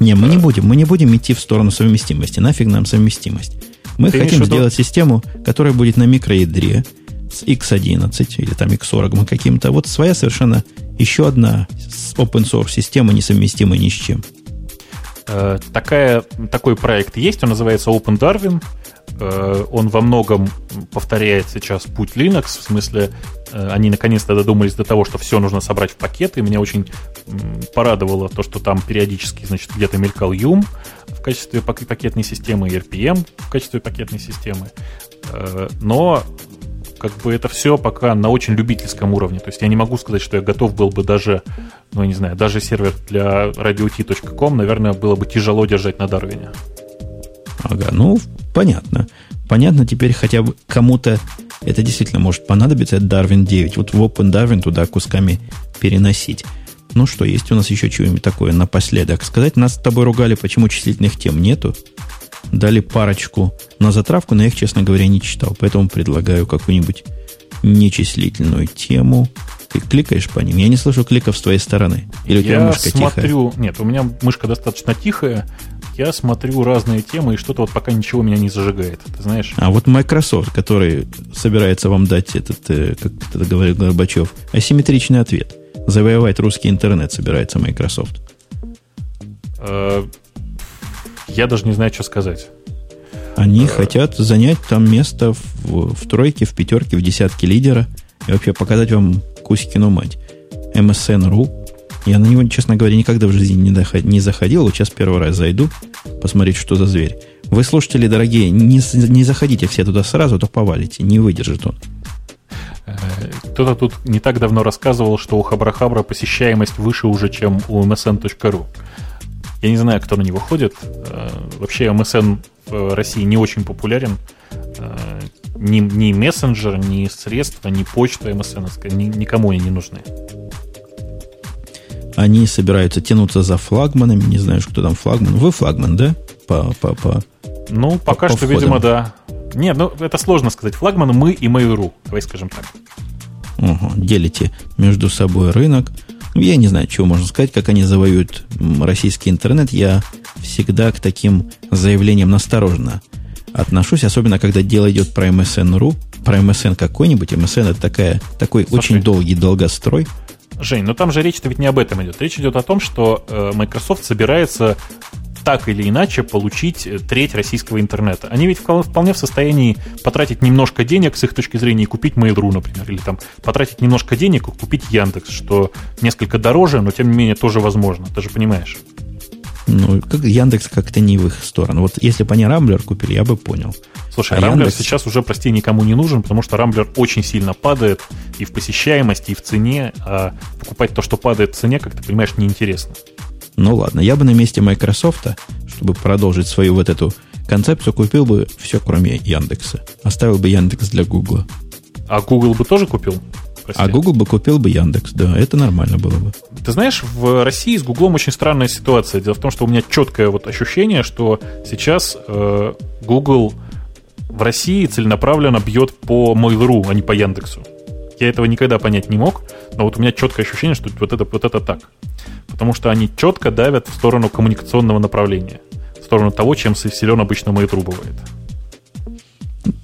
Не, мы не будем, мы не будем идти в сторону совместимости. Нафиг нам совместимость. Мы Ты хотим сделать систему, которая будет на микроядре с X11 или там X40 каким-то. Вот своя совершенно еще одна open source система, несовместимая ни с чем. Э, такая, такой проект есть, он называется Open Darwin. Э, он во многом повторяет сейчас путь Linux, в смысле, э, они наконец-то додумались до того, что все нужно собрать в пакеты. Меня очень порадовало то, что там периодически, значит, где-то мелькал Yum в качестве пакетной системы, и RPM в качестве пакетной системы. Но как бы это все пока на очень любительском уровне. То есть я не могу сказать, что я готов был бы даже, ну, я не знаю, даже сервер для radiot.com, наверное, было бы тяжело держать на Дарвине. Ага, ну, понятно. Понятно теперь хотя бы кому-то это действительно может понадобиться, это Darwin 9. Вот в Open Darwin туда кусками переносить. Ну что, есть у нас еще что-нибудь такое напоследок? Сказать, нас с тобой ругали, почему числительных тем нету. Дали парочку на затравку, но я их, честно говоря, не читал. Поэтому предлагаю какую-нибудь нечислительную тему. Ты кликаешь по ним? Я не слышу кликов с твоей стороны. Или у тебя я мышка смотрю... тихая? Нет, у меня мышка достаточно тихая я смотрю разные темы, и что-то вот пока ничего меня не зажигает. Ты знаешь? А вот Microsoft, который собирается вам дать этот, э, как это говорил Горбачев, асимметричный ответ. Завоевать русский интернет собирается Microsoft. Э, я даже не знаю, что сказать. Они э, хотят занять там место в, в тройке, в пятерке, в десятке лидера и вообще показать вам Кузькину мать. MSN.ru я на него, честно говоря, никогда в жизни не, доход, не заходил. Вот сейчас первый раз зайду, посмотреть, что за зверь. Вы, слушатели дорогие, не, не заходите все туда сразу, а то повалите. Не выдержит он. Э, кто-то тут не так давно рассказывал, что у Хабрахабра посещаемость выше уже, чем у msn.ru. Я не знаю, кто на него ходит. Э, вообще MSN в России не очень популярен. Э, ни, ни мессенджер, ни средства, ни почта MSN ни, никому они не нужны. Они собираются тянуться за флагманами. Не знаю, кто там флагман. Вы флагман, да? По, по, по, ну, пока по что, входам. видимо, да. Нет, ну это сложно сказать. Флагман мы и Mail.ru. Давай скажем так. Угу, делите между собой рынок. Ну, я не знаю, чего можно сказать, как они завоюют российский интернет. Я всегда к таким заявлениям настороженно отношусь, особенно когда дело идет про MSN.ru, про MSN какой-нибудь. MSN это такая, такой Слушай, очень долгий долгострой. Жень, но там же речь-то ведь не об этом идет. Речь идет о том, что э, Microsoft собирается так или иначе получить э, треть российского интернета. Они ведь вполне в состоянии потратить немножко денег с их точки зрения и купить Mail.ru, например, или там потратить немножко денег и купить Яндекс, что несколько дороже, но тем не менее тоже возможно. Ты же понимаешь. Ну, как Яндекс как-то не в их сторону. Вот если бы они Рамблер купили, я бы понял. Слушай, а Рамблер Яндекс... сейчас уже, прости, никому не нужен, потому что Рамблер очень сильно падает и в посещаемости, и в цене, а покупать то, что падает в цене, как ты понимаешь, неинтересно. Ну ладно, я бы на месте Microsoft, чтобы продолжить свою вот эту концепцию, купил бы все, кроме Яндекса. Оставил бы Яндекс для Гугла. А Google бы тоже купил? А Google бы купил бы Яндекс, да, это нормально было бы. Ты знаешь, в России с Гуглом очень странная ситуация. Дело в том, что у меня четкое вот ощущение, что сейчас э, Google в России целенаправленно бьет по Mail.ru, а не по Яндексу. Я этого никогда понять не мог, но вот у меня четкое ощущение, что вот это, вот это так. Потому что они четко давят в сторону коммуникационного направления, в сторону того, чем силен обычно Mail.ru бывает.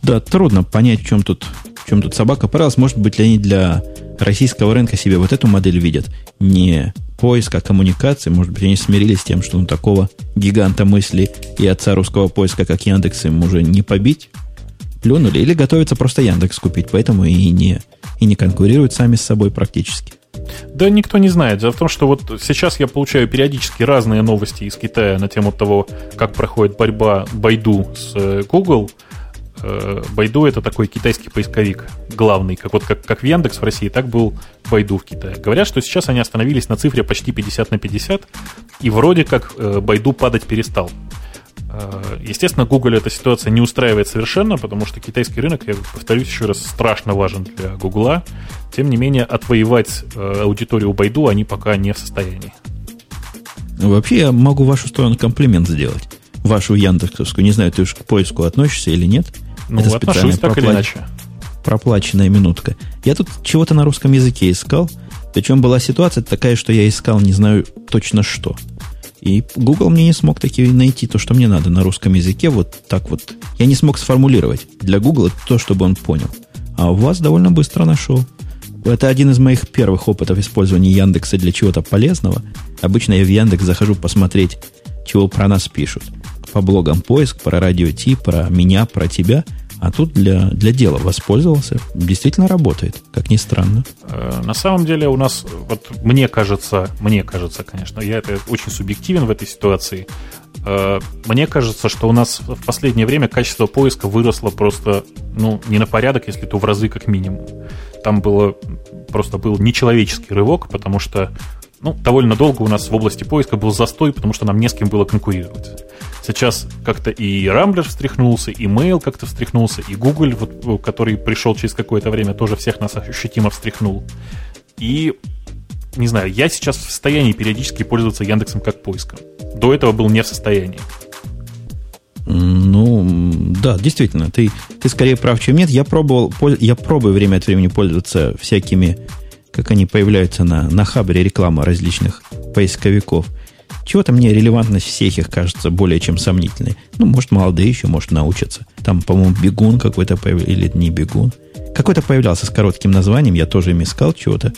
Да, трудно понять, в чем тут чем тут собака поралась. Может быть, ли они для российского рынка себе вот эту модель видят. Не поиска, коммуникации. Может быть, они смирились с тем, что ну, такого гиганта мысли и отца русского поиска, как Яндекс, им уже не побить. Плюнули. Или готовятся просто Яндекс купить. Поэтому и не, и не конкурируют сами с собой практически. Да никто не знает. Дело в том, что вот сейчас я получаю периодически разные новости из Китая на тему того, как проходит борьба Байду с э, Google – Байду это такой китайский поисковик главный, как вот как, как в Яндекс в России, так был Байду в Китае. Говорят, что сейчас они остановились на цифре почти 50 на 50, и вроде как Байду падать перестал. Естественно, Google эта ситуация не устраивает совершенно, потому что китайский рынок, я повторюсь еще раз, страшно важен для Гугла. Тем не менее, отвоевать аудиторию Байду они пока не в состоянии. Вообще, я могу вашу сторону комплимент сделать. Вашу Яндексовскую. Не знаю, ты уж к поиску относишься или нет. Ну, это специально так или иначе. Проплаченная минутка. Я тут чего-то на русском языке искал. Причем была ситуация такая, что я искал не знаю точно что. И Google мне не смог таки найти то, что мне надо на русском языке. Вот так вот. Я не смог сформулировать для Google то, чтобы он понял. А у вас довольно быстро нашел. Это один из моих первых опытов использования Яндекса для чего-то полезного. Обычно я в Яндекс захожу посмотреть, чего про нас пишут. По блогам поиск, про радио Ти, про меня, про тебя – а тут для, для дела воспользовался. Действительно работает, как ни странно. Э, на самом деле у нас, вот мне кажется, мне кажется, конечно, я это очень субъективен в этой ситуации. Э, мне кажется, что у нас в последнее время качество поиска выросло просто, ну, не на порядок, если то в разы как минимум. Там было просто был нечеловеческий рывок, потому что ну, довольно долго у нас в области поиска был застой, потому что нам не с кем было конкурировать. Сейчас как-то и Рамблер встряхнулся, и Mail как-то встряхнулся, и Google, вот, который пришел через какое-то время, тоже всех нас ощутимо встряхнул. И, не знаю, я сейчас в состоянии периодически пользоваться Яндексом как поиском. До этого был не в состоянии. Ну, да, действительно, ты, ты скорее прав, чем нет. Я пробовал, я пробую время от времени пользоваться всякими как они появляются на, на хабре реклама различных поисковиков. Чего-то мне релевантность всех их кажется более чем сомнительной. Ну, может, молодые еще, может, научатся. Там, по-моему, бегун какой-то появился, или не бегун. Какой-то появлялся с коротким названием, я тоже им искал чего-то.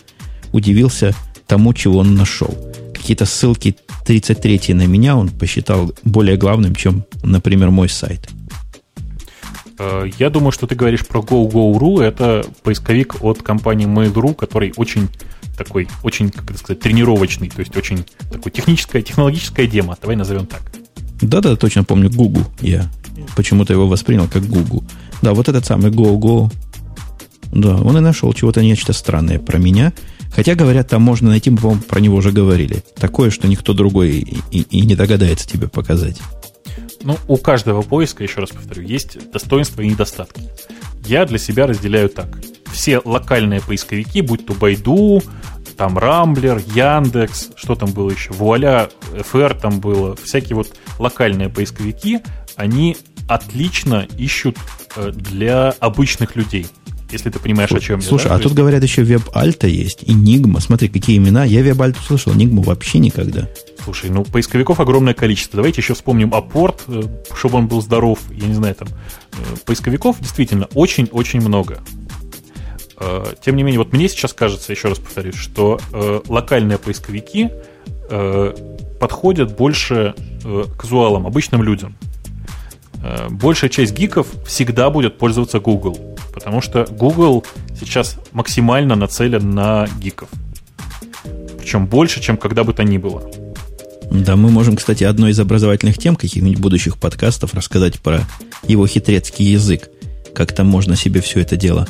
Удивился тому, чего он нашел. Какие-то ссылки 33 на меня он посчитал более главным, чем, например, мой сайт. Э, я думаю, что ты говоришь про GoGo.ru. Это поисковик от компании Mail.ru, который очень такой, очень, как это сказать, тренировочный, то есть очень такой техническая, технологическая демо, давай назовем так. Да-да, точно помню Google. Я почему-то его воспринял как Google. Да, вот этот самый GoGo. Да, он и нашел чего-то нечто странное про меня. Хотя, говорят, там можно найти, мы, по-моему, про него уже говорили. Такое, что никто другой и, и, и не догадается тебе показать. Ну, у каждого поиска, еще раз повторю, есть достоинства и недостатки. Я для себя разделяю так. Все локальные поисковики, будь то Байду, там Рамблер, Яндекс, что там было еще, Вуаля, ФР там было, всякие вот локальные поисковики, они отлично ищут э, для обычных людей если ты понимаешь, о чем Слушай, я. Слушай, а тут говорят еще веб альта есть, Нигма. Смотри, какие имена. Я веб альту слышал, Нигму вообще никогда. Слушай, ну поисковиков огромное количество. Давайте еще вспомним апорт, э, чтобы он был здоров. Я не знаю, там э, поисковиков действительно очень-очень много. Э, тем не менее, вот мне сейчас кажется, еще раз повторюсь, что локальные поисковики подходят больше казуалам, обычным людям. Большая часть гиков всегда будет пользоваться Google, потому что Google сейчас максимально нацелен на гиков. Причем больше, чем когда бы то ни было. Да, мы можем, кстати, одной из образовательных тем каких-нибудь будущих подкастов рассказать про его хитрецкий язык. Как там можно себе все это дело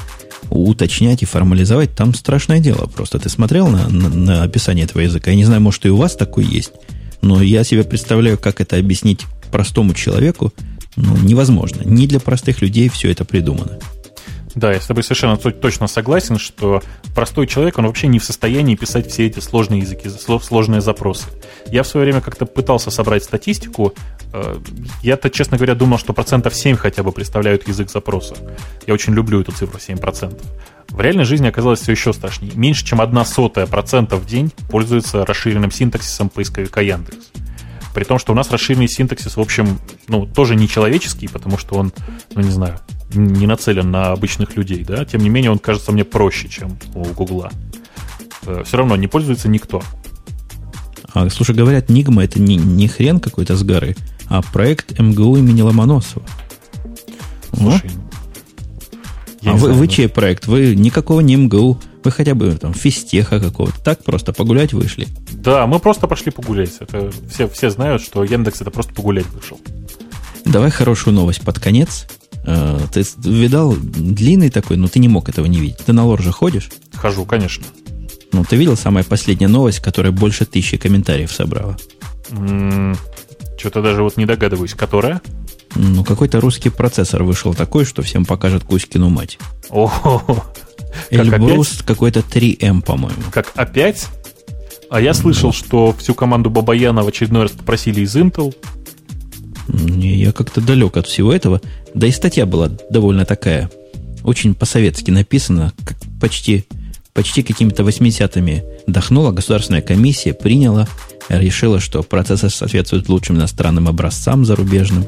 уточнять и формализовать. Там страшное дело просто. Ты смотрел на, на, на описание этого языка? Я не знаю, может, и у вас такой есть. Но я себе представляю, как это объяснить простому человеку. Ну, невозможно. Не для простых людей все это придумано. Да, я с тобой совершенно точно согласен, что простой человек, он вообще не в состоянии писать все эти сложные языки, сложные запросы. Я в свое время как-то пытался собрать статистику. Э, я-то, честно говоря, думал, что процентов 7 хотя бы представляют язык запроса. Я очень люблю эту цифру 7%. В реальной жизни оказалось все еще страшнее. Меньше, чем одна сотая процента в день пользуется расширенным синтаксисом поисковика Яндекс. При том, что у нас расширенный синтаксис, в общем, ну, тоже не человеческий, потому что он, ну, не знаю, не нацелен на обычных людей, да, тем не менее он кажется мне проще, чем у Гугла. Э, Все равно не пользуется никто. А, слушай, говорят, Нигма это не, не хрен какой-то с горы, а проект МГУ имени Ломоносова. Слушай, а вы, вы чей проект? Вы никакого не МГУ. Вы хотя бы там физтеха какого-то. Так просто погулять вышли. Да, мы просто пошли погулять. Это все, все знают, что Яндекс это просто погулять вышел. Давай хорошую новость под конец. Э, ты видал длинный такой, но ты не мог этого не видеть. Ты на лор же ходишь? Хожу, конечно. Ну, ты видел самая последняя новость, которая больше тысячи комментариев собрала? М-м, что-то даже вот не догадываюсь. Которая? Ну, какой-то русский процессор вышел такой, что всем покажет Кузькину мать. О, Эльбрус какой-то 3М, по-моему. Как опять? А я слышал, ну. что всю команду Бабаяна в очередной раз попросили из Intel. Не, я как-то далек от всего этого. Да и статья была довольно такая, очень по-советски написана, как почти, почти какими-то 80-ми дохнула, государственная комиссия приняла, решила, что процессор соответствует лучшим иностранным образцам зарубежным,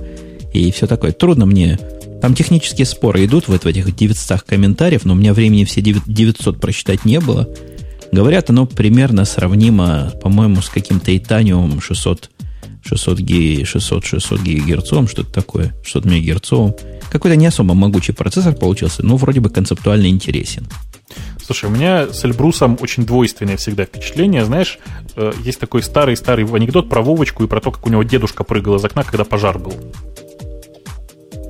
и все такое. Трудно мне... Там технические споры идут вот в этих 900 комментариев, но у меня времени все 900 прочитать не было. Говорят, оно примерно сравнимо, по-моему, с каким-то Итаниумом 600 600 ги, 600, 600 гигагерцовым, что-то такое, 600 мегагерцовым. Какой-то не особо могучий процессор получился, но вроде бы концептуально интересен. Слушай, у меня с Эльбрусом очень двойственное всегда впечатление. Знаешь, э, есть такой старый-старый анекдот про Вовочку и про то, как у него дедушка прыгал из окна, когда пожар был.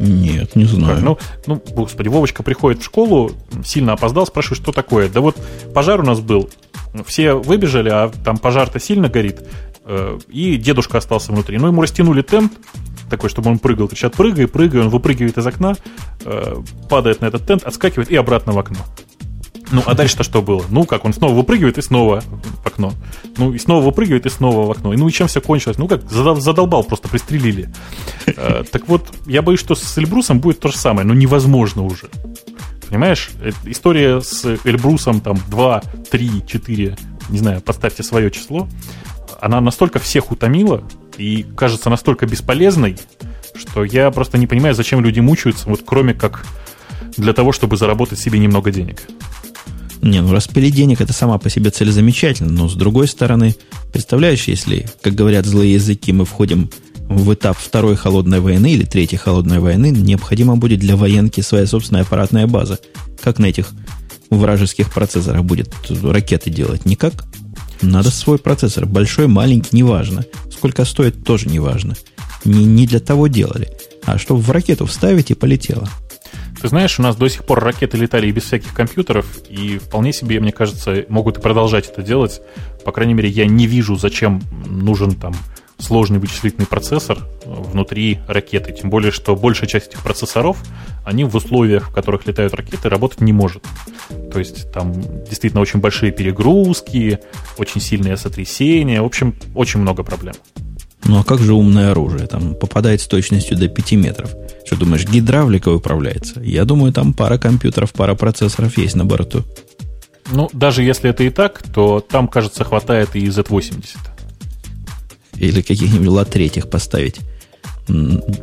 Нет, не знаю. Ну, ну, господи, Вовочка приходит в школу, сильно опоздал, спрашивает, что такое. Да вот пожар у нас был, все выбежали, а там пожар-то сильно горит. Э, и дедушка остался внутри. Ну, ему растянули тент, такой, чтобы он прыгал. Кричат, прыгай, прыгай. Он выпрыгивает из окна, э, падает на этот тент, отскакивает и обратно в окно. Ну, а дальше-то что было? Ну, как, он снова выпрыгивает и снова в окно. Ну, и снова выпрыгивает и снова в окно. И ну, и чем все кончилось? Ну, как, задолбал, просто пристрелили. Э, так вот, я боюсь, что с Эльбрусом будет то же самое, но невозможно уже. Понимаешь? История с Эльбрусом там 2, 3, 4, не знаю, поставьте свое число она настолько всех утомила и кажется настолько бесполезной, что я просто не понимаю, зачем люди мучаются, вот кроме как для того, чтобы заработать себе немного денег. Не, ну распилить денег это сама по себе цель замечательно, но с другой стороны, представляешь, если, как говорят злые языки, мы входим в этап второй холодной войны или третьей холодной войны, необходимо будет для военки своя собственная аппаратная база. Как на этих вражеских процессорах будет ракеты делать? Никак. Надо свой процессор. Большой, маленький, неважно. Сколько стоит, тоже неважно. Не, не для того делали. А чтобы в ракету вставить и полетело. Ты знаешь, у нас до сих пор ракеты летали и без всяких компьютеров, и вполне себе, мне кажется, могут и продолжать это делать. По крайней мере, я не вижу, зачем нужен там сложный вычислительный процессор внутри ракеты. Тем более, что большая часть этих процессоров, они в условиях, в которых летают ракеты, работать не может. То есть там действительно очень большие перегрузки, очень сильные сотрясения, в общем, очень много проблем. Ну а как же умное оружие? Там попадает с точностью до 5 метров. Что думаешь, гидравлика управляется? Я думаю, там пара компьютеров, пара процессоров есть на борту. Ну, даже если это и так, то там, кажется, хватает и Z80 или каких-нибудь третьих поставить.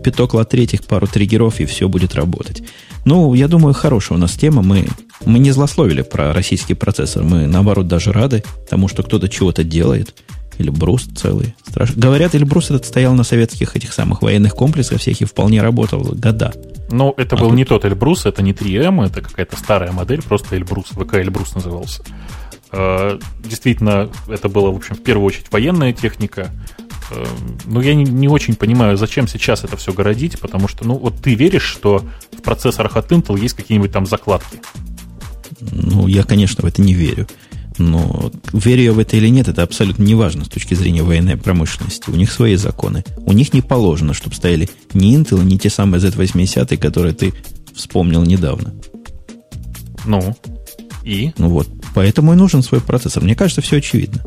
Пяток третьих, пару триггеров, и все будет работать. Ну, я думаю, хорошая у нас тема. Мы, мы не злословили про российский процессор. Мы, наоборот, даже рады тому, что кто-то чего-то делает. Эльбрус целый. Страшно. Говорят, Эльбрус этот стоял на советских этих самых военных комплексах всех и вполне работал года. Ну, это а был тут... не тот Эльбрус, это не 3М, это какая-то старая модель, просто Эльбрус, ВК Эльбрус назывался. Э, действительно, это было, в общем, в первую очередь военная техника. э, ну, я не, не очень понимаю, зачем сейчас это все городить, потому что, ну, вот ты веришь, что в процессорах от Intel есть какие-нибудь там закладки? Ну, я, конечно, в это не верю. Но верю я в это или нет, это абсолютно не важно с точки зрения военной промышленности. У них свои законы. У них не положено, чтобы стояли ни Intel, ни те самые Z80, которые ты вспомнил недавно. Ну, и? Ну вот, поэтому и нужен свой процессор. Мне кажется, все очевидно.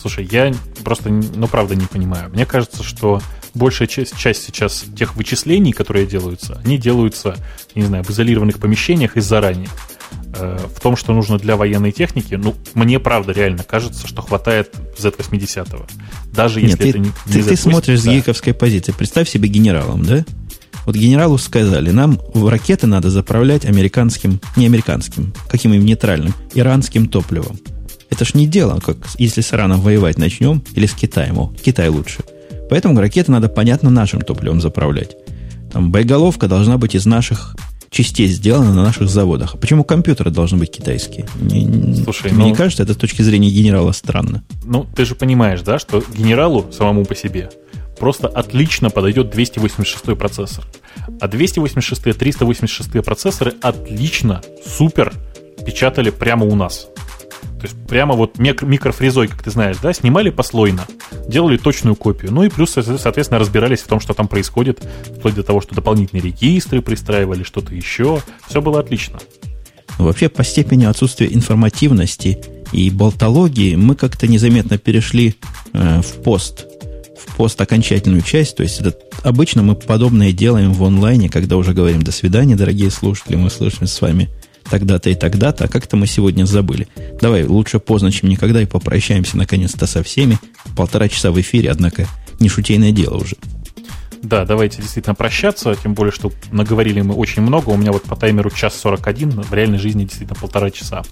Слушай, я просто, ну, правда не понимаю. Мне кажется, что большая часть, часть сейчас тех вычислений, которые делаются, они делаются, не знаю, в изолированных помещениях и заранее. Э, в том, что нужно для военной техники, ну, мне правда реально кажется, что хватает Z80. Даже если Нет, ты, это не, ты, не ты смотришь с гиковской позиции. Представь себе генералом, да? Вот генералу сказали, нам в ракеты надо заправлять американским, не американским, каким-нибудь нейтральным, иранским топливом. Это ж не дело, как если с Ираном воевать начнем, или с Китаем, о, Китай лучше. Поэтому ракеты надо, понятно, нашим топливом заправлять. Там боеголовка должна быть из наших частей сделано на наших заводах. Почему компьютеры должны быть китайские? Не, Слушай, мне ну, не кажется, это с точки зрения генерала странно. Ну, ты же понимаешь, да, что генералу самому по себе просто отлично подойдет 286 процессор. А 286 и 386 процессоры отлично, супер печатали прямо у нас. То есть прямо вот микрофрезой, как ты знаешь, да, снимали послойно, делали точную копию. Ну и плюс, соответственно, разбирались в том, что там происходит, вплоть до того, что дополнительные регистры пристраивали, что-то еще. Все было отлично. Вообще, по степени отсутствия информативности и болтологии мы как-то незаметно перешли э, в пост в пост окончательную часть. То есть это обычно мы подобное делаем в онлайне, когда уже говорим «до свидания, дорогие слушатели, мы слышимся с вами тогда-то и тогда-то, а как-то мы сегодня забыли. Давай, лучше поздно, чем никогда, и попрощаемся наконец-то со всеми. Полтора часа в эфире, однако не шутейное дело уже. Да, давайте действительно прощаться, тем более, что наговорили мы очень много. У меня вот по таймеру час 41, в реальной жизни действительно полтора часа.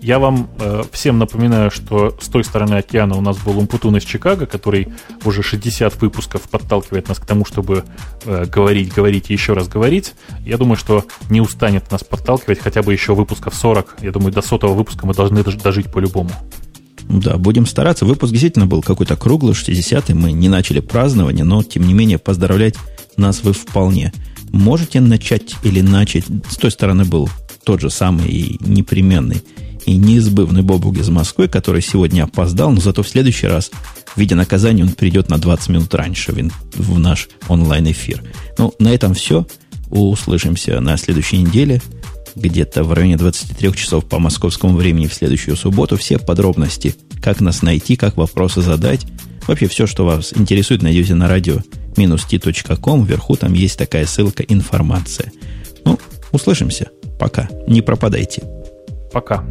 Я вам э, всем напоминаю, что с той стороны океана у нас был Умпутун из Чикаго, который уже 60 выпусков подталкивает нас к тому, чтобы э, говорить, говорить и еще раз говорить. Я думаю, что не устанет нас подталкивать хотя бы еще выпусков 40. Я думаю, до сотого выпуска мы должны дожить по-любому. Да, будем стараться. Выпуск действительно был какой-то круглый, 60-й. Мы не начали празднование, но, тем не менее, поздравлять нас вы вполне. Можете начать или начать. С той стороны был тот же самый и непременный и неизбывный Бобук из Москвы, который сегодня опоздал, но зато в следующий раз в виде наказания он придет на 20 минут раньше в, наш онлайн-эфир. Ну, на этом все. Услышимся на следующей неделе где-то в районе 23 часов по московскому времени в следующую субботу. Все подробности, как нас найти, как вопросы задать. Вообще все, что вас интересует, найдете на радио t.com. Вверху там есть такая ссылка «Информация». Ну, услышимся. Пока. Не пропадайте. Пока.